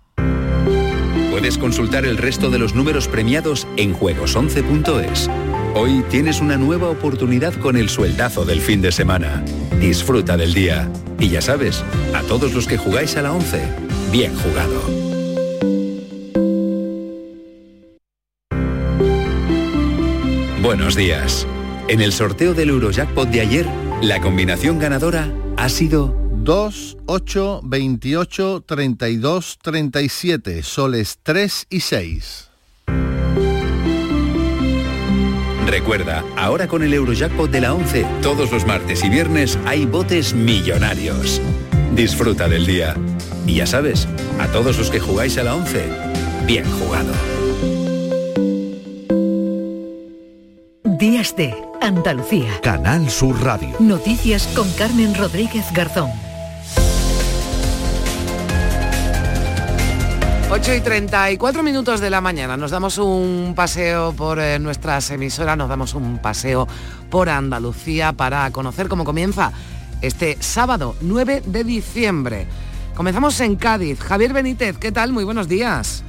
Puedes consultar el resto de los números premiados en juegos11.es. Hoy tienes una nueva oportunidad con el sueldazo del fin de semana. Disfruta del día. Y ya sabes, a todos los que jugáis a la 11, bien jugado. Buenos días. En el sorteo del Eurojackpot de ayer, la combinación ganadora ha sido 2, 8, 28, 32, 37, soles 3 y 6. Recuerda, ahora con el Eurojackpot de la 11, todos los martes y viernes hay botes millonarios. Disfruta del día. Y ya sabes, a todos los que jugáis a la 11, bien jugado. Días de Andalucía. Canal Sur Radio. Noticias con Carmen Rodríguez Garzón. 8 y 34 minutos de la mañana. Nos damos un paseo por eh, nuestras emisoras, nos damos un paseo por Andalucía para conocer cómo comienza este sábado 9 de diciembre. Comenzamos en Cádiz. Javier Benítez, ¿qué tal? Muy buenos días.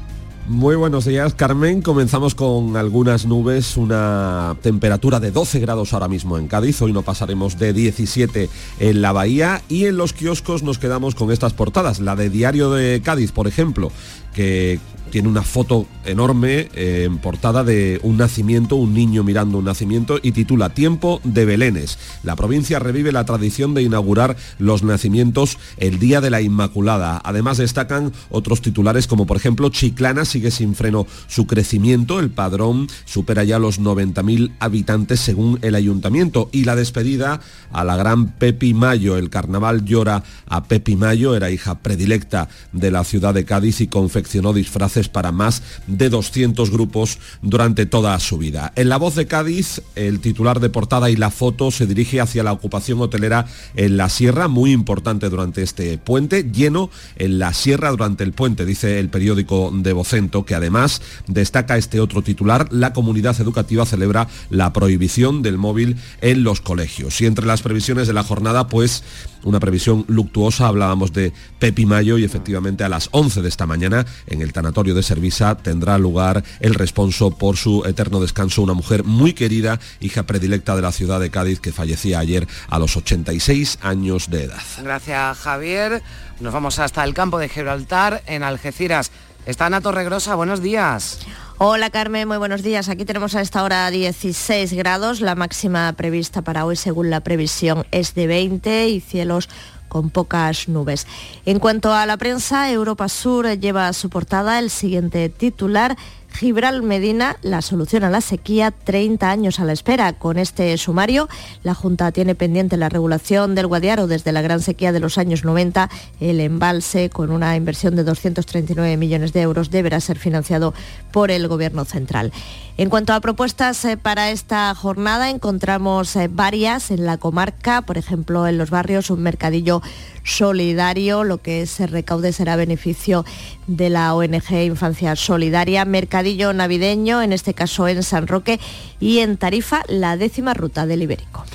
Muy buenos días, Carmen. Comenzamos con algunas nubes, una temperatura de 12 grados ahora mismo en Cádiz. Hoy no pasaremos de 17 en la bahía y en los kioscos nos quedamos con estas portadas. La de Diario de Cádiz, por ejemplo, que tiene una foto enorme eh, en portada de un nacimiento, un niño mirando un nacimiento y titula Tiempo de Belénes. La provincia revive la tradición de inaugurar los nacimientos el Día de la Inmaculada. Además destacan otros titulares como por ejemplo Chiclana sigue sin freno su crecimiento, el padrón supera ya los 90.000 habitantes según el ayuntamiento y la despedida a la gran Pepi Mayo. El carnaval llora a Pepi Mayo, era hija predilecta de la ciudad de Cádiz y confeccionó disfraces para más de 200 grupos durante toda su vida. En la voz de Cádiz, el titular de portada y la foto se dirige hacia la ocupación hotelera en la sierra, muy importante durante este puente, lleno en la sierra durante el puente, dice el periódico de Vocento, que además destaca este otro titular, la comunidad educativa celebra la prohibición del móvil en los colegios. Y entre las previsiones de la jornada, pues una previsión luctuosa, hablábamos de Pepi Mayo y efectivamente a las 11 de esta mañana en el tanatorio de Servisa tendrá lugar el responso por su eterno descanso, una mujer muy querida, hija predilecta de la ciudad de Cádiz que fallecía ayer a los 86 años de edad. Gracias Javier. Nos vamos hasta el campo de Gibraltar en Algeciras. Está Ana Torregrosa, buenos días. Hola Carmen, muy buenos días. Aquí tenemos a esta hora 16 grados. La máxima prevista para hoy, según la previsión, es de 20 y cielos con pocas nubes. En cuanto a la prensa, Europa Sur lleva a su portada el siguiente titular. Gibral Medina, la solución a la sequía, 30 años a la espera. Con este sumario, la Junta tiene pendiente la regulación del Guadiaro desde la gran sequía de los años 90. El embalse, con una inversión de 239 millones de euros, deberá ser financiado por el Gobierno central. En cuanto a propuestas eh, para esta jornada, encontramos eh, varias en la comarca, por ejemplo, en los barrios, un mercadillo solidario, lo que se recaude será beneficio de la ONG Infancia Solidaria, mercadillo navideño, en este caso en San Roque, y en Tarifa, la décima ruta del Ibérico.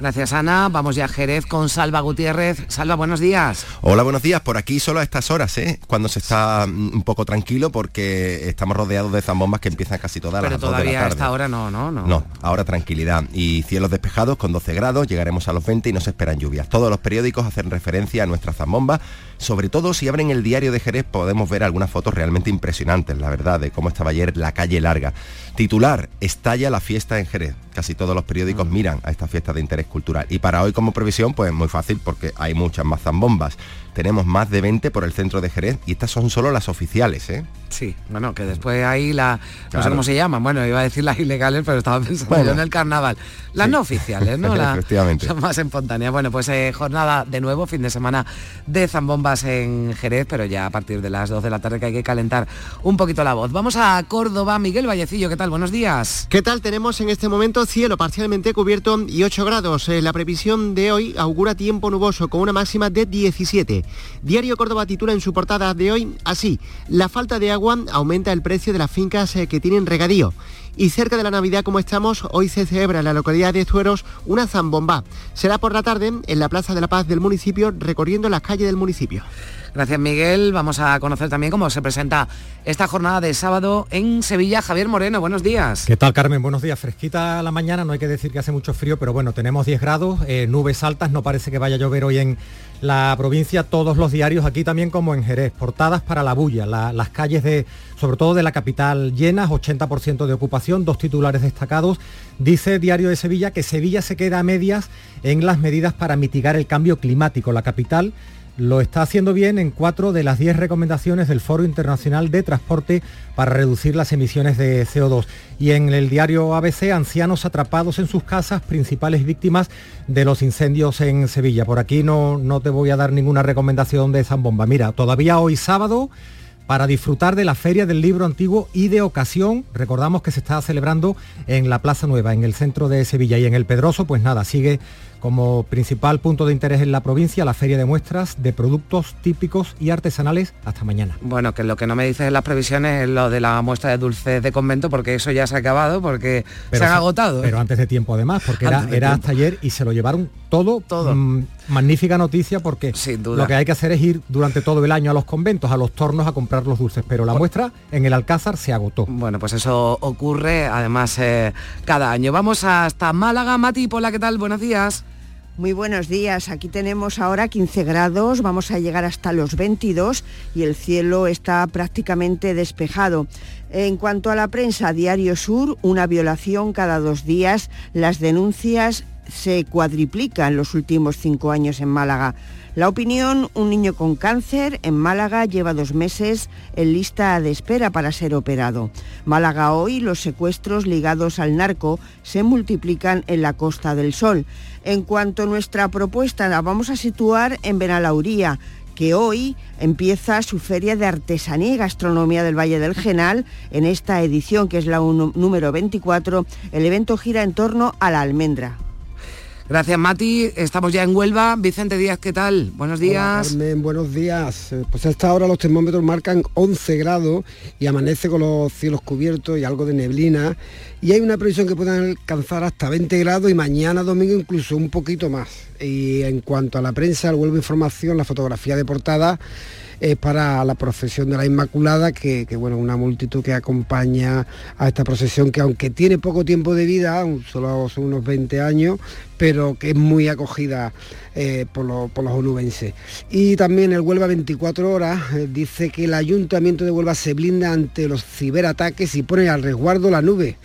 Gracias Ana. Vamos ya a Jerez con Salva Gutiérrez. Salva, buenos días. Hola, buenos días. Por aquí solo a estas horas, ¿eh? cuando se está mm, un poco tranquilo porque estamos rodeados de zambombas que empiezan casi todas Pero las dos todavía de la a tarde. esta hora no, no, no. No, ahora tranquilidad y cielos despejados con 12 grados, llegaremos a los 20 y no se esperan lluvias. Todos los periódicos hacen referencia a nuestras zambombas, sobre todo si abren el diario de Jerez podemos ver algunas fotos realmente impresionantes, la verdad, de cómo estaba ayer la calle larga. Titular, estalla la fiesta en Jerez. Casi todos los periódicos miran a esta fiesta de interés cultural. Y para hoy como previsión, pues muy fácil porque hay muchas más zambombas. Tenemos más de 20 por el centro de Jerez y estas son solo las oficiales, ¿eh? Sí, bueno, que después ahí la... No sé cómo se llaman. Bueno, iba a decir las ilegales, pero estaba pensando Bueno. yo en el carnaval. Las no oficiales, ¿no? La- Efectivamente. Las más espontáneas. Bueno, pues eh, jornada de nuevo, fin de semana de zambombas en Jerez, pero ya a partir de las 2 de la tarde que hay que calentar un poquito la voz. Vamos a Córdoba. Miguel Vallecillo, ¿qué tal? Buenos días. ¿Qué tal? Tenemos en este momento cielo parcialmente cubierto y 8 grados. Eh, la previsión de hoy augura tiempo nuboso con una máxima de 17. Diario Córdoba titula en su portada de hoy así, la falta de agua aumenta el precio de las fincas eh, que tienen regadío. Y cerca de la Navidad como estamos, hoy se celebra en la localidad de Zueros una zambomba. Será por la tarde en la Plaza de la Paz del municipio, recorriendo las calles del municipio. Gracias Miguel. Vamos a conocer también cómo se presenta esta jornada de sábado en Sevilla. Javier Moreno, buenos días. ¿Qué tal, Carmen? Buenos días. Fresquita la mañana, no hay que decir que hace mucho frío, pero bueno, tenemos 10 grados, eh, nubes altas, no parece que vaya a llover hoy en la provincia, todos los diarios aquí también como en Jerez, portadas para la bulla, la- las calles de, sobre todo de la capital llenas, 80% de ocupación, dos titulares destacados. Dice Diario de Sevilla que Sevilla se queda a medias en las medidas para mitigar el cambio climático. La capital lo está haciendo bien en cuatro de las diez recomendaciones del Foro Internacional de Transporte para reducir las emisiones de CO2. Y en el diario ABC, ancianos atrapados en sus casas, principales víctimas de los incendios en Sevilla. Por aquí no, no te voy a dar ninguna recomendación de zambomba. Mira, todavía hoy sábado para disfrutar de la Feria del Libro Antiguo y de ocasión, recordamos que se está celebrando en la Plaza Nueva, en el centro de Sevilla y en el Pedroso, pues nada, sigue como principal punto de interés en la provincia la feria de muestras de productos típicos y artesanales hasta mañana. Bueno, que lo que no me dices en las previsiones es lo de la muestra de dulces de convento, porque eso ya se ha acabado, porque se han agotado. Pero antes de tiempo además, porque era, era hasta ayer y se lo llevaron todo. todo. Mm, magnífica noticia porque lo que hay que hacer es ir durante todo el año a los conventos, a los tornos a comprar los dulces, pero la muestra en el Alcázar se agotó. Bueno, pues eso ocurre además eh, cada año. Vamos hasta Málaga. Mati, Pola, ¿qué tal? Buenos días. Muy buenos días, aquí tenemos ahora 15 grados, vamos a llegar hasta los 22 y el cielo está prácticamente despejado. En cuanto a la prensa, Diario Sur, una violación cada dos días, las denuncias se cuadriplican los últimos cinco años en Málaga. La opinión, un niño con cáncer en Málaga lleva dos meses en lista de espera para ser operado. Málaga hoy, los secuestros ligados al narco se multiplican en la Costa del Sol. En cuanto a nuestra propuesta, la vamos a situar en Benalauría, que hoy empieza su feria de artesanía y gastronomía del Valle del Genal. En esta edición, que es la número 24, el evento gira en torno a la almendra. Gracias, Mati. Estamos ya en Huelva. Vicente Díaz, ¿qué tal? Buenos días. Carmen, buenos días. Eh, pues a esta hora los termómetros marcan 11 grados y amanece con los cielos cubiertos y algo de neblina. Y hay una previsión que pueden alcanzar hasta 20 grados y mañana domingo incluso un poquito más. Y en cuanto a la prensa, el Huelva Información, la fotografía de portada es para la procesión de la Inmaculada, que, bueno, una multitud que acompaña a esta procesión que aunque tiene poco tiempo de vida, solo son unos 20 años, pero que es muy acogida eh, por, los onubenses. Y también el Huelva 24 horas eh, dice que el Ayuntamiento de Huelva se blinda ante los ciberataques y pone al resguardo la nube,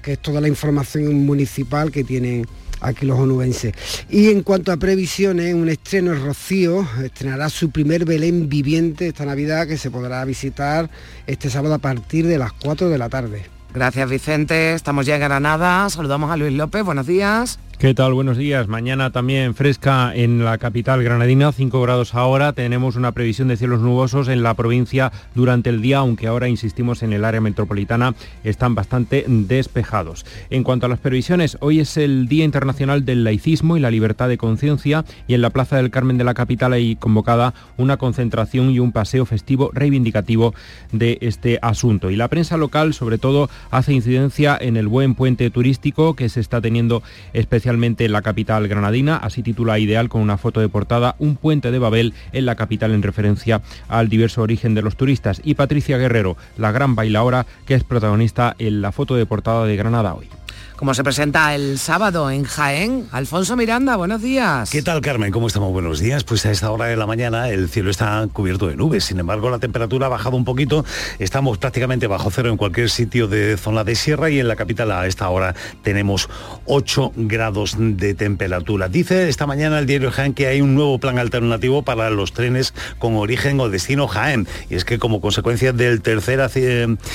que es toda la información municipal que tienen aquí los onubenses. Y en cuanto a previsiones, un estreno es Rocío, estrenará su primer Belén viviente esta Navidad que se podrá visitar este sábado a partir de las 4 de la tarde. Gracias Vicente, estamos ya en Granada, saludamos a Luis López, buenos días. ¿Qué tal? Buenos días. Mañana también fresca en la capital granadina, 5 grados ahora. Tenemos una previsión de cielos nubosos en la provincia durante el día, aunque ahora insistimos en el área metropolitana, están bastante despejados. En cuanto a las previsiones, hoy es el Día Internacional del Laicismo y la Libertad de Conciencia y en la Plaza del Carmen de la capital hay convocada una concentración y un paseo festivo reivindicativo de este asunto. Y la prensa local, sobre todo, hace incidencia en el buen puente turístico que se está teniendo especialmente especialmente en la capital granadina, así titula Ideal con una foto de portada, un puente de Babel en la capital en referencia al diverso origen de los turistas. Y Patricia Guerrero, la gran bailaora que es protagonista en la foto de portada de Granada hoy como se presenta el sábado en Jaén. Alfonso Miranda, buenos días. ¿Qué tal, Carmen? ¿Cómo estamos? Buenos días. Pues a esta hora de la mañana el cielo está cubierto de nubes. Sin embargo, la temperatura ha bajado un poquito. Estamos prácticamente bajo cero en cualquier sitio de zona de sierra y en la capital a esta hora tenemos 8 grados de temperatura. Dice esta mañana el diario Jaén que hay un nuevo plan alternativo para los trenes con origen o destino Jaén. Y es que como consecuencia del tercer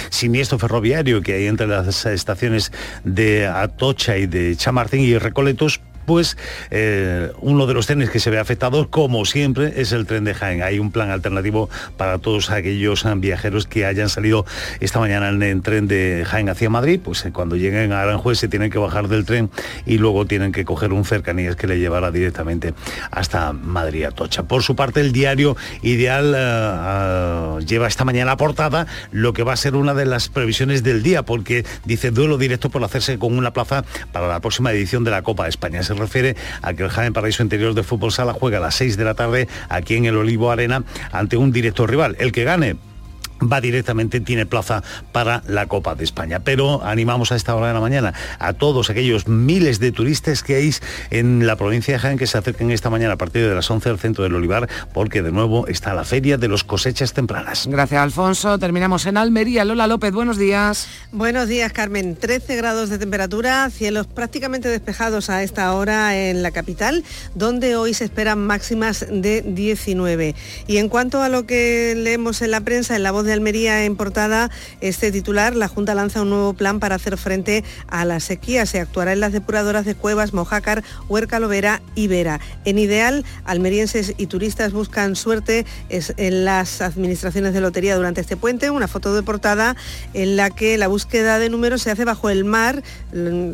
siniestro ferroviario que hay entre las estaciones de Atocha y de Chamartín y Recoletos pues uno de los trenes que se ve afectado, como siempre, es el tren de Jaén. Hay un plan alternativo para todos aquellos viajeros que hayan salido esta mañana en el tren de Jaén hacia Madrid, pues eh, cuando lleguen a Aranjuez se tienen que bajar del tren y luego tienen que coger un cercanías que le llevará directamente hasta Madrid Atocha. Por su parte, el diario Ideal eh, lleva esta mañana portada lo que va a ser una de las previsiones del día, porque dice duelo directo por hacerse con una plaza para la próxima edición de la Copa de España refiere a que el Jaén Paraíso Interior de Fútbol Sala juega a las 6 de la tarde aquí en el Olivo Arena ante un directo rival. El que gane va directamente, tiene plaza para la Copa de España. Pero animamos a esta hora de la mañana a todos aquellos miles de turistas que hay en la provincia de Jaén que se acerquen esta mañana a partir de las 11 al centro del Olivar, porque de nuevo está la feria de los cosechas tempranas. Gracias, Alfonso. Terminamos en Almería. Lola López, buenos días. Buenos días, Carmen. 13 grados de temperatura, cielos prácticamente despejados a esta hora en la capital, donde hoy se esperan máximas de 19. Y en cuanto a lo que leemos en la prensa, en la voz de de Almería en portada este titular, la Junta lanza un nuevo plan para hacer frente a la sequía. Se actuará en las depuradoras de Cuevas, Mojácar, Huerca Lovera y Vera. En ideal, almerienses y turistas buscan suerte en las administraciones de lotería durante este puente. Una foto de portada en la que la búsqueda de números se hace bajo el mar.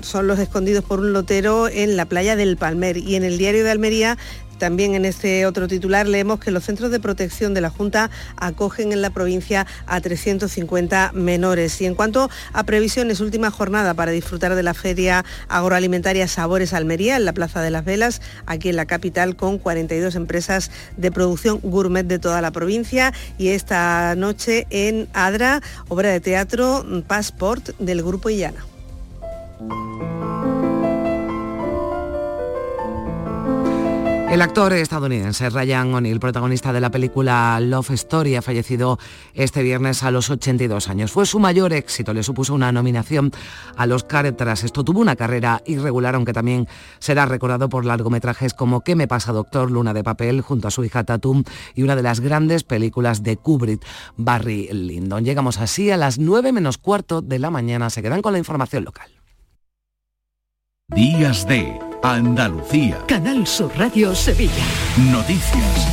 Son los escondidos por un lotero en la playa del Palmer. Y en el diario de Almería también en este otro titular leemos que los centros de protección de la Junta acogen en la provincia a 350 menores. Y en cuanto a previsiones, última jornada para disfrutar de la feria agroalimentaria Sabores Almería en la Plaza de las Velas, aquí en la capital, con 42 empresas de producción gourmet de toda la provincia. Y esta noche en Adra, obra de teatro Passport del Grupo Illana. El actor estadounidense Ryan O'Neill, protagonista de la película Love Story, ha fallecido este viernes a los 82 años. Fue su mayor éxito, le supuso una nominación a los Tras esto tuvo una carrera irregular, aunque también será recordado por largometrajes como ¿Qué me pasa, doctor? Luna de papel, junto a su hija Tatum, y una de las grandes películas de Kubrick, Barry Lyndon. Llegamos así a las 9 menos cuarto de la mañana. Se quedan con la información local. Días de Andalucía. Canal Sur Radio Sevilla. Noticias.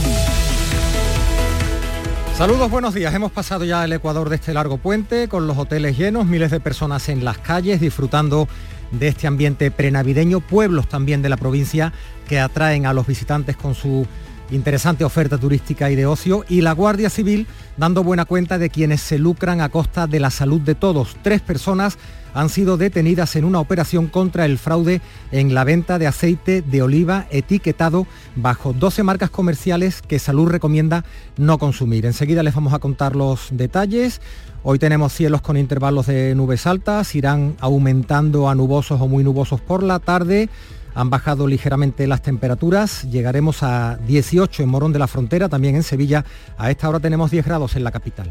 Saludos, buenos días. Hemos pasado ya el Ecuador de este largo puente con los hoteles llenos, miles de personas en las calles disfrutando de este ambiente prenavideño, pueblos también de la provincia que atraen a los visitantes con su interesante oferta turística y de ocio y la Guardia Civil dando buena cuenta de quienes se lucran a costa de la salud de todos. Tres personas han sido detenidas en una operación contra el fraude en la venta de aceite de oliva etiquetado bajo 12 marcas comerciales que Salud recomienda no consumir. Enseguida les vamos a contar los detalles. Hoy tenemos cielos con intervalos de nubes altas, irán aumentando a nubosos o muy nubosos por la tarde. Han bajado ligeramente las temperaturas, llegaremos a 18 en Morón de la Frontera, también en Sevilla. A esta hora tenemos 10 grados en la capital.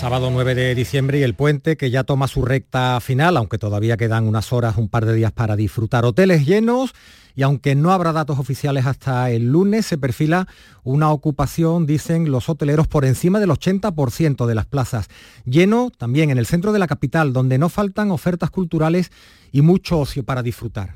Sábado 9 de diciembre y el puente que ya toma su recta final, aunque todavía quedan unas horas, un par de días para disfrutar. Hoteles llenos y aunque no habrá datos oficiales hasta el lunes, se perfila una ocupación, dicen los hoteleros, por encima del 80% de las plazas. Lleno también en el centro de la capital, donde no faltan ofertas culturales y mucho ocio para disfrutar.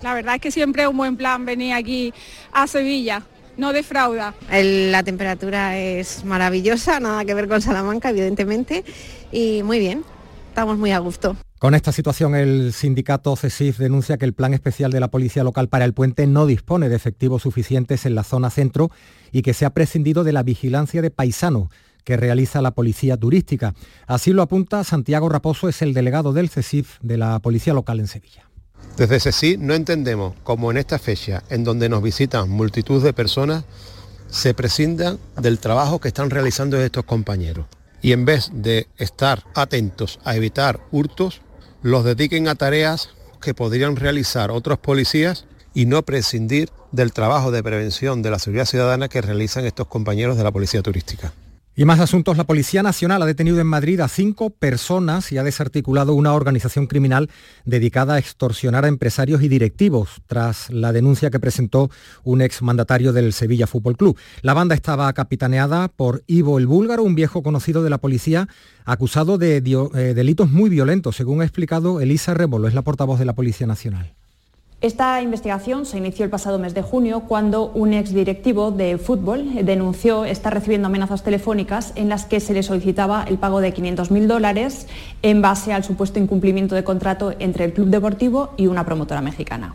La verdad es que siempre es un buen plan venir aquí a Sevilla no defrauda. la temperatura es maravillosa, nada que ver con Salamanca, evidentemente, y muy bien, estamos muy a gusto. Con esta situación, el sindicato CESIF denuncia que el plan especial de la Policía Local para el puente no dispone de efectivos suficientes en la zona centro y que se ha prescindido de la vigilancia de paisano que realiza la Policía Turística. Así lo apunta Santiago Raposo, es el delegado del CESIF de la Policía Local en Sevilla. Desde sí no entendemos cómo en esta fecha, en donde nos visitan multitud de personas, se prescindan del trabajo que están realizando estos compañeros. Y en vez de estar atentos a evitar hurtos, los dediquen a tareas que podrían realizar otros policías y no prescindir del trabajo de prevención de la seguridad ciudadana que realizan estos compañeros de la Policía Turística. Y más asuntos, la Policía Nacional ha detenido en Madrid a cinco personas y ha desarticulado una organización criminal dedicada a extorsionar a empresarios y directivos, tras la denuncia que presentó un exmandatario del Sevilla Fútbol Club. La banda estaba capitaneada por Ivo el Búlgaro, un viejo conocido de la policía, acusado de eh, delitos muy violentos, según ha explicado Elisa Rebolo, es la portavoz de la Policía Nacional. Esta investigación se inició el pasado mes de junio cuando un exdirectivo de fútbol denunció estar recibiendo amenazas telefónicas en las que se le solicitaba el pago de 500.000 dólares en base al supuesto incumplimiento de contrato entre el club deportivo y una promotora mexicana.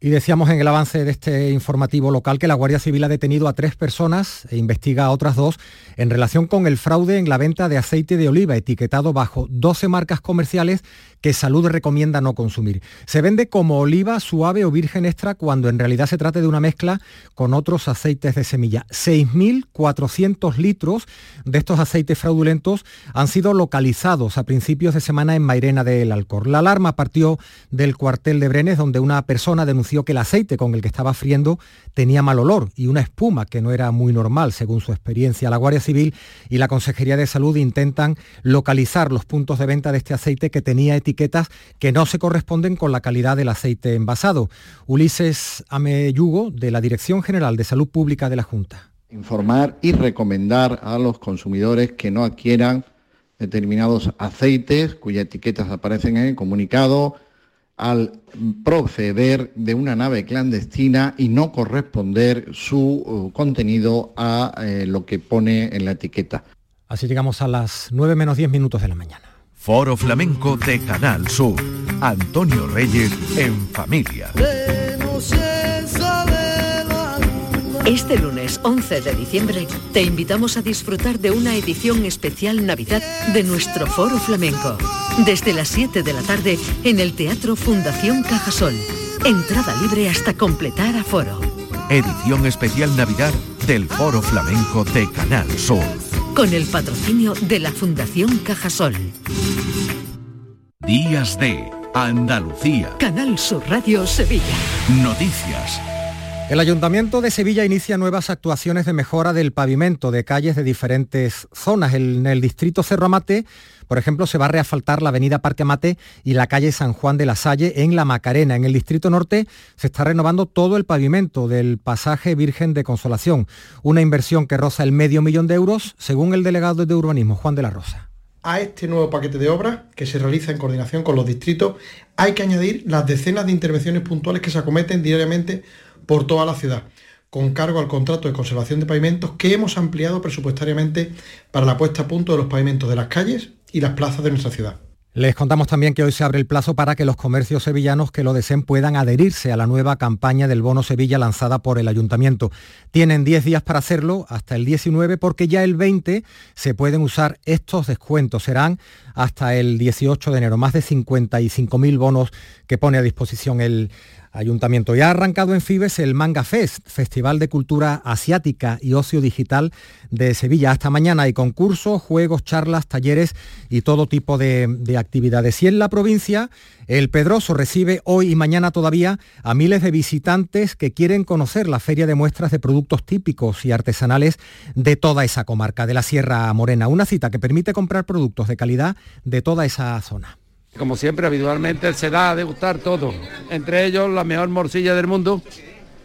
Y decíamos en el avance de este informativo local que la Guardia Civil ha detenido a tres personas e investiga a otras dos en relación con el fraude en la venta de aceite de oliva etiquetado bajo 12 marcas comerciales que Salud recomienda no consumir. Se vende como oliva suave o virgen extra cuando en realidad se trata de una mezcla con otros aceites de semilla. 6.400 litros de estos aceites fraudulentos han sido localizados a principios de semana en Mairena del Alcor. La alarma partió del cuartel de Brenes donde una persona denunció que el aceite con el que estaba friendo tenía mal olor y una espuma que no era muy normal según su experiencia. La Guardia Civil y la Consejería de Salud intentan localizar los puntos de venta de este aceite que tenía que no se corresponden con la calidad del aceite envasado. Ulises Ameyugo, de la Dirección General de Salud Pública de la Junta. Informar y recomendar a los consumidores que no adquieran determinados aceites cuyas etiquetas aparecen en el comunicado al proceder de una nave clandestina y no corresponder su uh, contenido a eh, lo que pone en la etiqueta. Así llegamos a las 9 menos 10 minutos de la mañana. Foro Flamenco de Canal Sur. Antonio Reyes en familia. Este lunes 11 de diciembre te invitamos a disfrutar de una edición especial Navidad de nuestro Foro Flamenco. Desde las 7 de la tarde en el Teatro Fundación Cajasol. Entrada libre hasta completar aforo. Edición especial Navidad del Foro Flamenco de Canal Sur. Con el patrocinio de la Fundación Cajasol. Días de Andalucía. Canal Sur Radio Sevilla. Noticias. El Ayuntamiento de Sevilla inicia nuevas actuaciones de mejora del pavimento de calles de diferentes zonas. En el distrito Cerro Amate, por ejemplo, se va a reasfaltar la avenida Parque Amate y la calle San Juan de la Salle en La Macarena. En el distrito norte se está renovando todo el pavimento del pasaje Virgen de Consolación, una inversión que roza el medio millón de euros, según el delegado de urbanismo, Juan de la Rosa. A este nuevo paquete de obras, que se realiza en coordinación con los distritos, hay que añadir las decenas de intervenciones puntuales que se acometen diariamente por toda la ciudad, con cargo al contrato de conservación de pavimentos que hemos ampliado presupuestariamente para la puesta a punto de los pavimentos de las calles y las plazas de nuestra ciudad. Les contamos también que hoy se abre el plazo para que los comercios sevillanos que lo deseen puedan adherirse a la nueva campaña del Bono Sevilla lanzada por el Ayuntamiento. Tienen 10 días para hacerlo, hasta el 19, porque ya el 20 se pueden usar estos descuentos. Serán hasta el 18 de enero, más de 55.000 bonos que pone a disposición el Ayuntamiento. Ya ha arrancado en Fibes el Manga Fest, Festival de Cultura Asiática y Ocio Digital de Sevilla. Hasta mañana hay concursos, juegos, charlas, talleres y todo tipo de, de, actividades. Y en la provincia, el Pedroso recibe hoy y mañana todavía a miles de visitantes que quieren conocer la feria de muestras de productos típicos y artesanales de toda esa comarca, de la Sierra Morena. Una cita que permite comprar productos de calidad de toda esa zona. Como siempre, habitualmente se da a degustar todo, entre ellos la mejor morcilla del mundo,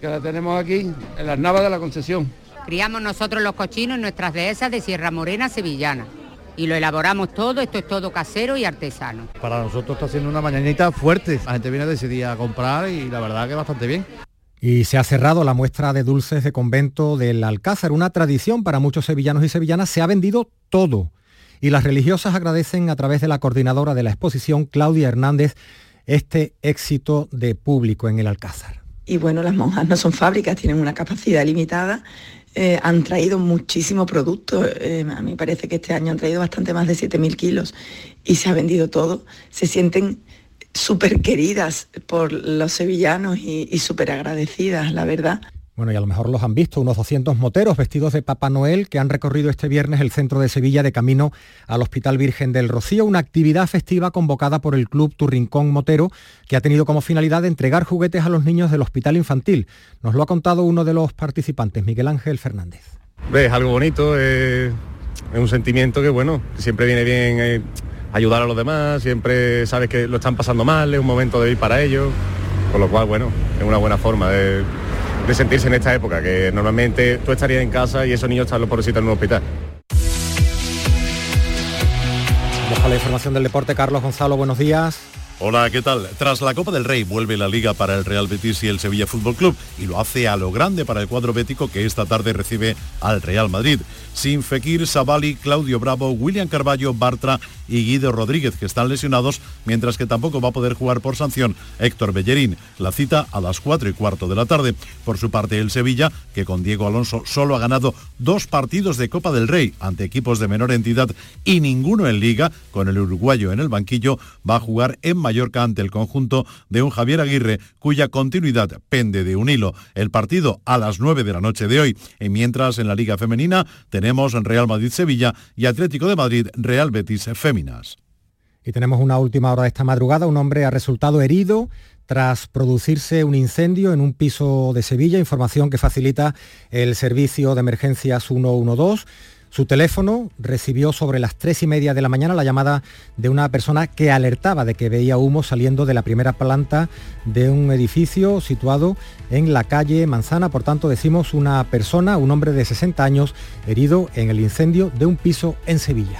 que la tenemos aquí en las navas de la concesión. Criamos nosotros los cochinos en nuestras dehesas de Sierra Morena Sevillana y lo elaboramos todo, esto es todo casero y artesano. Para nosotros está siendo una mañanita fuerte, la gente viene decidida a comprar y la verdad que bastante bien. Y se ha cerrado la muestra de dulces de convento del Alcázar, una tradición para muchos sevillanos y sevillanas, se ha vendido todo y las religiosas agradecen a través de la coordinadora de la exposición, Claudia Hernández, este éxito de público en el Alcázar. Y bueno, las monjas no son fábricas, tienen una capacidad limitada, eh, han traído muchísimo producto, eh, a mí parece que este año han traído bastante más de 7.000 kilos y se ha vendido todo, se sienten súper queridas por los sevillanos y, y súper agradecidas, la verdad. Bueno, y a lo mejor los han visto, unos 200 moteros vestidos de Papá Noel que han recorrido este viernes el centro de Sevilla de camino al Hospital Virgen del Rocío, una actividad festiva convocada por el Club Turrincón Motero que ha tenido como finalidad entregar juguetes a los niños del Hospital Infantil. Nos lo ha contado uno de los participantes, Miguel Ángel Fernández. Es algo bonito, es, es un sentimiento que bueno, siempre viene bien eh, ayudar a los demás, siempre sabes que lo están pasando mal, es un momento de ir para ellos, con lo cual bueno, es una buena forma de de sentirse en esta época, que normalmente tú estarías en casa y esos niños están los pobrecitos en un hospital. Vamos a la información del deporte, Carlos Gonzalo, buenos días. Hola, ¿qué tal? Tras la Copa del Rey vuelve la Liga para el Real Betis y el Sevilla Fútbol Club y lo hace a lo grande para el cuadro bético que esta tarde recibe al Real Madrid. Sin Fekir, Sabali, Claudio Bravo, William Carballo, Bartra y Guido Rodríguez que están lesionados, mientras que tampoco va a poder jugar por sanción Héctor Bellerín. La cita a las 4 y cuarto de la tarde. Por su parte, el Sevilla, que con Diego Alonso solo ha ganado dos partidos de Copa del Rey ante equipos de menor entidad y ninguno en Liga, con el uruguayo en el banquillo, va a jugar en Mallorca ante el conjunto de un Javier Aguirre, cuya continuidad pende de un hilo. El partido a las 9 de la noche de hoy. Y mientras en la Liga Femenina Real Madrid-Sevilla y Atlético de Madrid-Real Betis Féminas. Y tenemos una última hora de esta madrugada. Un hombre ha resultado herido tras producirse un incendio en un piso de Sevilla, información que facilita el servicio de emergencias 112. Su teléfono recibió sobre las tres y media de la mañana la llamada de una persona que alertaba de que veía humo saliendo de la primera planta de un edificio situado en la calle Manzana. Por tanto, decimos una persona, un hombre de 60 años, herido en el incendio de un piso en Sevilla.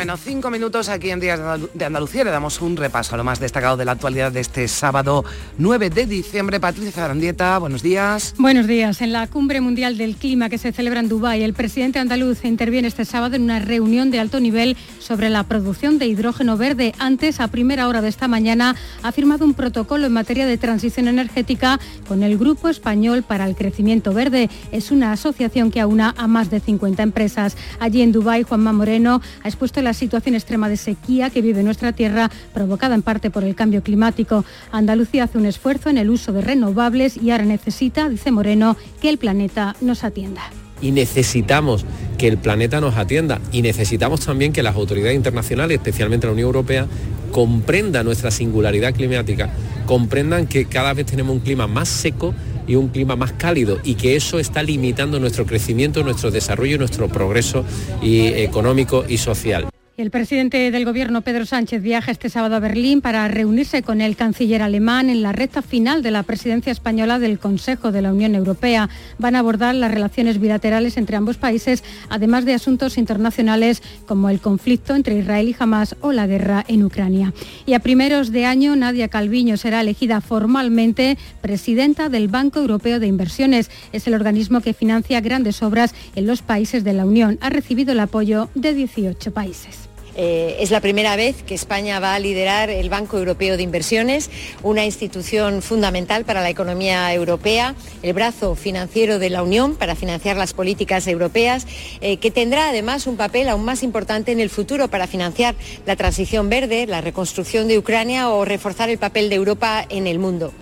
Menos 5 minutos aquí en Días de Andalucía. Le damos un repaso a lo más destacado de la actualidad de este sábado 9 de diciembre. Patricia Zarandieta, buenos días. Buenos días. En la Cumbre Mundial del Clima que se celebra en Dubái, el presidente andaluz interviene este sábado en una reunión de alto nivel sobre la producción de hidrógeno verde. Antes, a primera hora de esta mañana, ha firmado un protocolo en materia de transición energética con el Grupo Español para el Crecimiento Verde. Es una asociación que aúna a más de 50 empresas. Allí en Dubái, Juanma Moreno ha expuesto la situación extrema de sequía que vive nuestra tierra, provocada en parte por el cambio climático. Andalucía hace un esfuerzo en el uso de renovables y ahora necesita, dice Moreno, que el planeta nos atienda y necesitamos que el planeta nos atienda y necesitamos también que las autoridades internacionales, especialmente la Unión Europea, comprendan nuestra singularidad climática, comprendan que cada vez tenemos un clima más seco y un clima más cálido y que eso está limitando nuestro crecimiento, nuestro desarrollo y nuestro progreso y económico y social. El presidente del Gobierno, Pedro Sánchez, viaja este sábado a Berlín para reunirse con el canciller alemán en la recta final de la presidencia española del Consejo de la Unión Europea. Van a abordar las relaciones bilaterales entre ambos países, además de asuntos internacionales como el conflicto entre Israel y Hamas o la guerra en Ucrania. Y a primeros de año, Nadia Calviño será elegida formalmente presidenta del Banco Europeo de Inversiones. Es el organismo que financia grandes obras en los países de la Unión. Ha recibido el apoyo de 18 países. Eh, es la primera vez que España va a liderar el Banco Europeo de Inversiones, una institución fundamental para la economía europea, el brazo financiero de la Unión para financiar las políticas europeas, eh, que tendrá además un papel aún más importante en el futuro para financiar la transición verde, la reconstrucción de Ucrania o reforzar el papel de Europa en el mundo.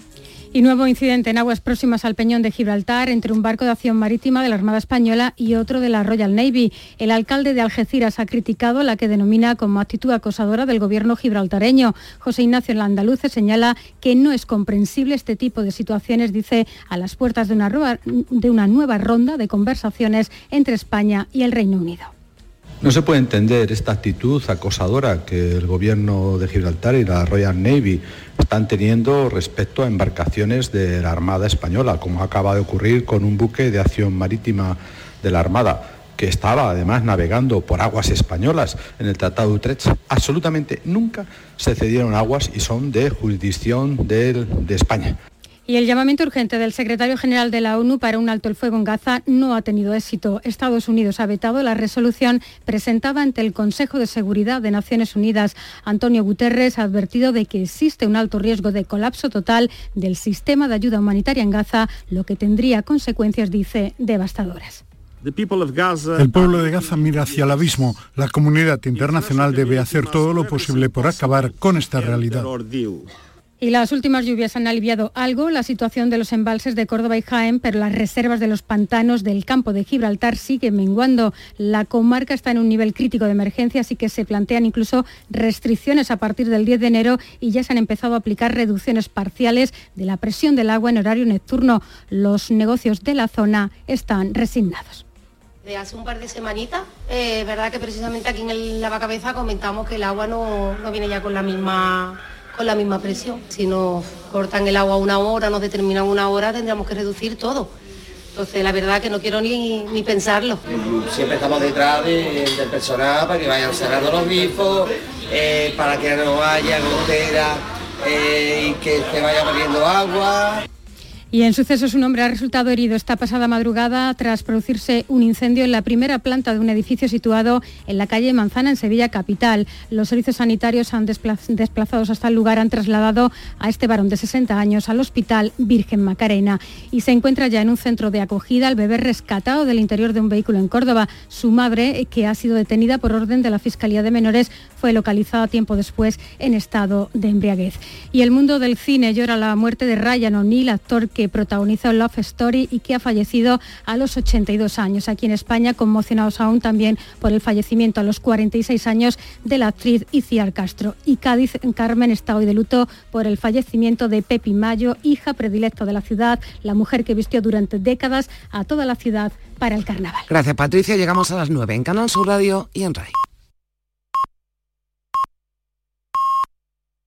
Y nuevo incidente en aguas próximas al Peñón de Gibraltar entre un barco de acción marítima de la Armada Española y otro de la Royal Navy. El alcalde de Algeciras ha criticado la que denomina como actitud acosadora del gobierno gibraltareño. José Ignacio Landaluce señala que no es comprensible este tipo de situaciones, dice, a las puertas de una, de una nueva ronda de conversaciones entre España y el Reino Unido. No se puede entender esta actitud acosadora que el gobierno de Gibraltar y la Royal Navy están teniendo respecto a embarcaciones de la Armada Española, como acaba de ocurrir con un buque de acción marítima de la Armada que estaba además navegando por aguas españolas en el Tratado de Utrecht, absolutamente nunca se cedieron aguas y son de jurisdicción de, de España. Y el llamamiento urgente del secretario general de la ONU para un alto el fuego en Gaza no ha tenido éxito. Estados Unidos ha vetado la resolución presentada ante el Consejo de Seguridad de Naciones Unidas. Antonio Guterres ha advertido de que existe un alto riesgo de colapso total del sistema de ayuda humanitaria en Gaza, lo que tendría consecuencias, dice, devastadoras. El pueblo de Gaza mira hacia el abismo. La comunidad internacional debe hacer todo lo posible por acabar con esta realidad. Y las últimas lluvias han aliviado algo la situación de los embalses de Córdoba y Jaén, pero las reservas de los pantanos del campo de Gibraltar siguen menguando. La comarca está en un nivel crítico de emergencia, así que se plantean incluso restricciones a partir del 10 de enero y ya se han empezado a aplicar reducciones parciales de la presión del agua en horario nocturno. Los negocios de la zona están resignados. De hace un par de semanitas, eh, verdad que precisamente aquí en el lavacabeza comentamos que el agua no, no viene ya con la misma con la misma presión. Si nos cortan el agua una hora, nos determinan una hora, tendríamos que reducir todo. Entonces, la verdad que no quiero ni, ni pensarlo. Siempre estamos detrás de- del personal para que vayan cerrando los grifos, eh, para que no haya gotera eh, y que se vaya bebiendo agua. Y en sucesos un hombre ha resultado herido esta pasada madrugada tras producirse un incendio en la primera planta de un edificio situado en la calle Manzana en Sevilla capital. Los servicios sanitarios han despla- desplazados hasta el lugar, han trasladado a este varón de 60 años al hospital Virgen Macarena y se encuentra ya en un centro de acogida el bebé rescatado del interior de un vehículo en Córdoba. Su madre, que ha sido detenida por orden de la Fiscalía de Menores, fue localizada tiempo después en estado de embriaguez. Y el mundo del cine llora la muerte de Ryan O'Neill, actor que protagonizó Love Story y que ha fallecido a los 82 años. Aquí en España, conmocionados aún también por el fallecimiento a los 46 años de la actriz Iciar Castro. Y Cádiz, Carmen está hoy de luto por el fallecimiento de Pepi Mayo, hija predilecta de la ciudad, la mujer que vistió durante décadas a toda la ciudad para el carnaval. Gracias Patricia, llegamos a las 9 en Canal Sur Radio y en RAI.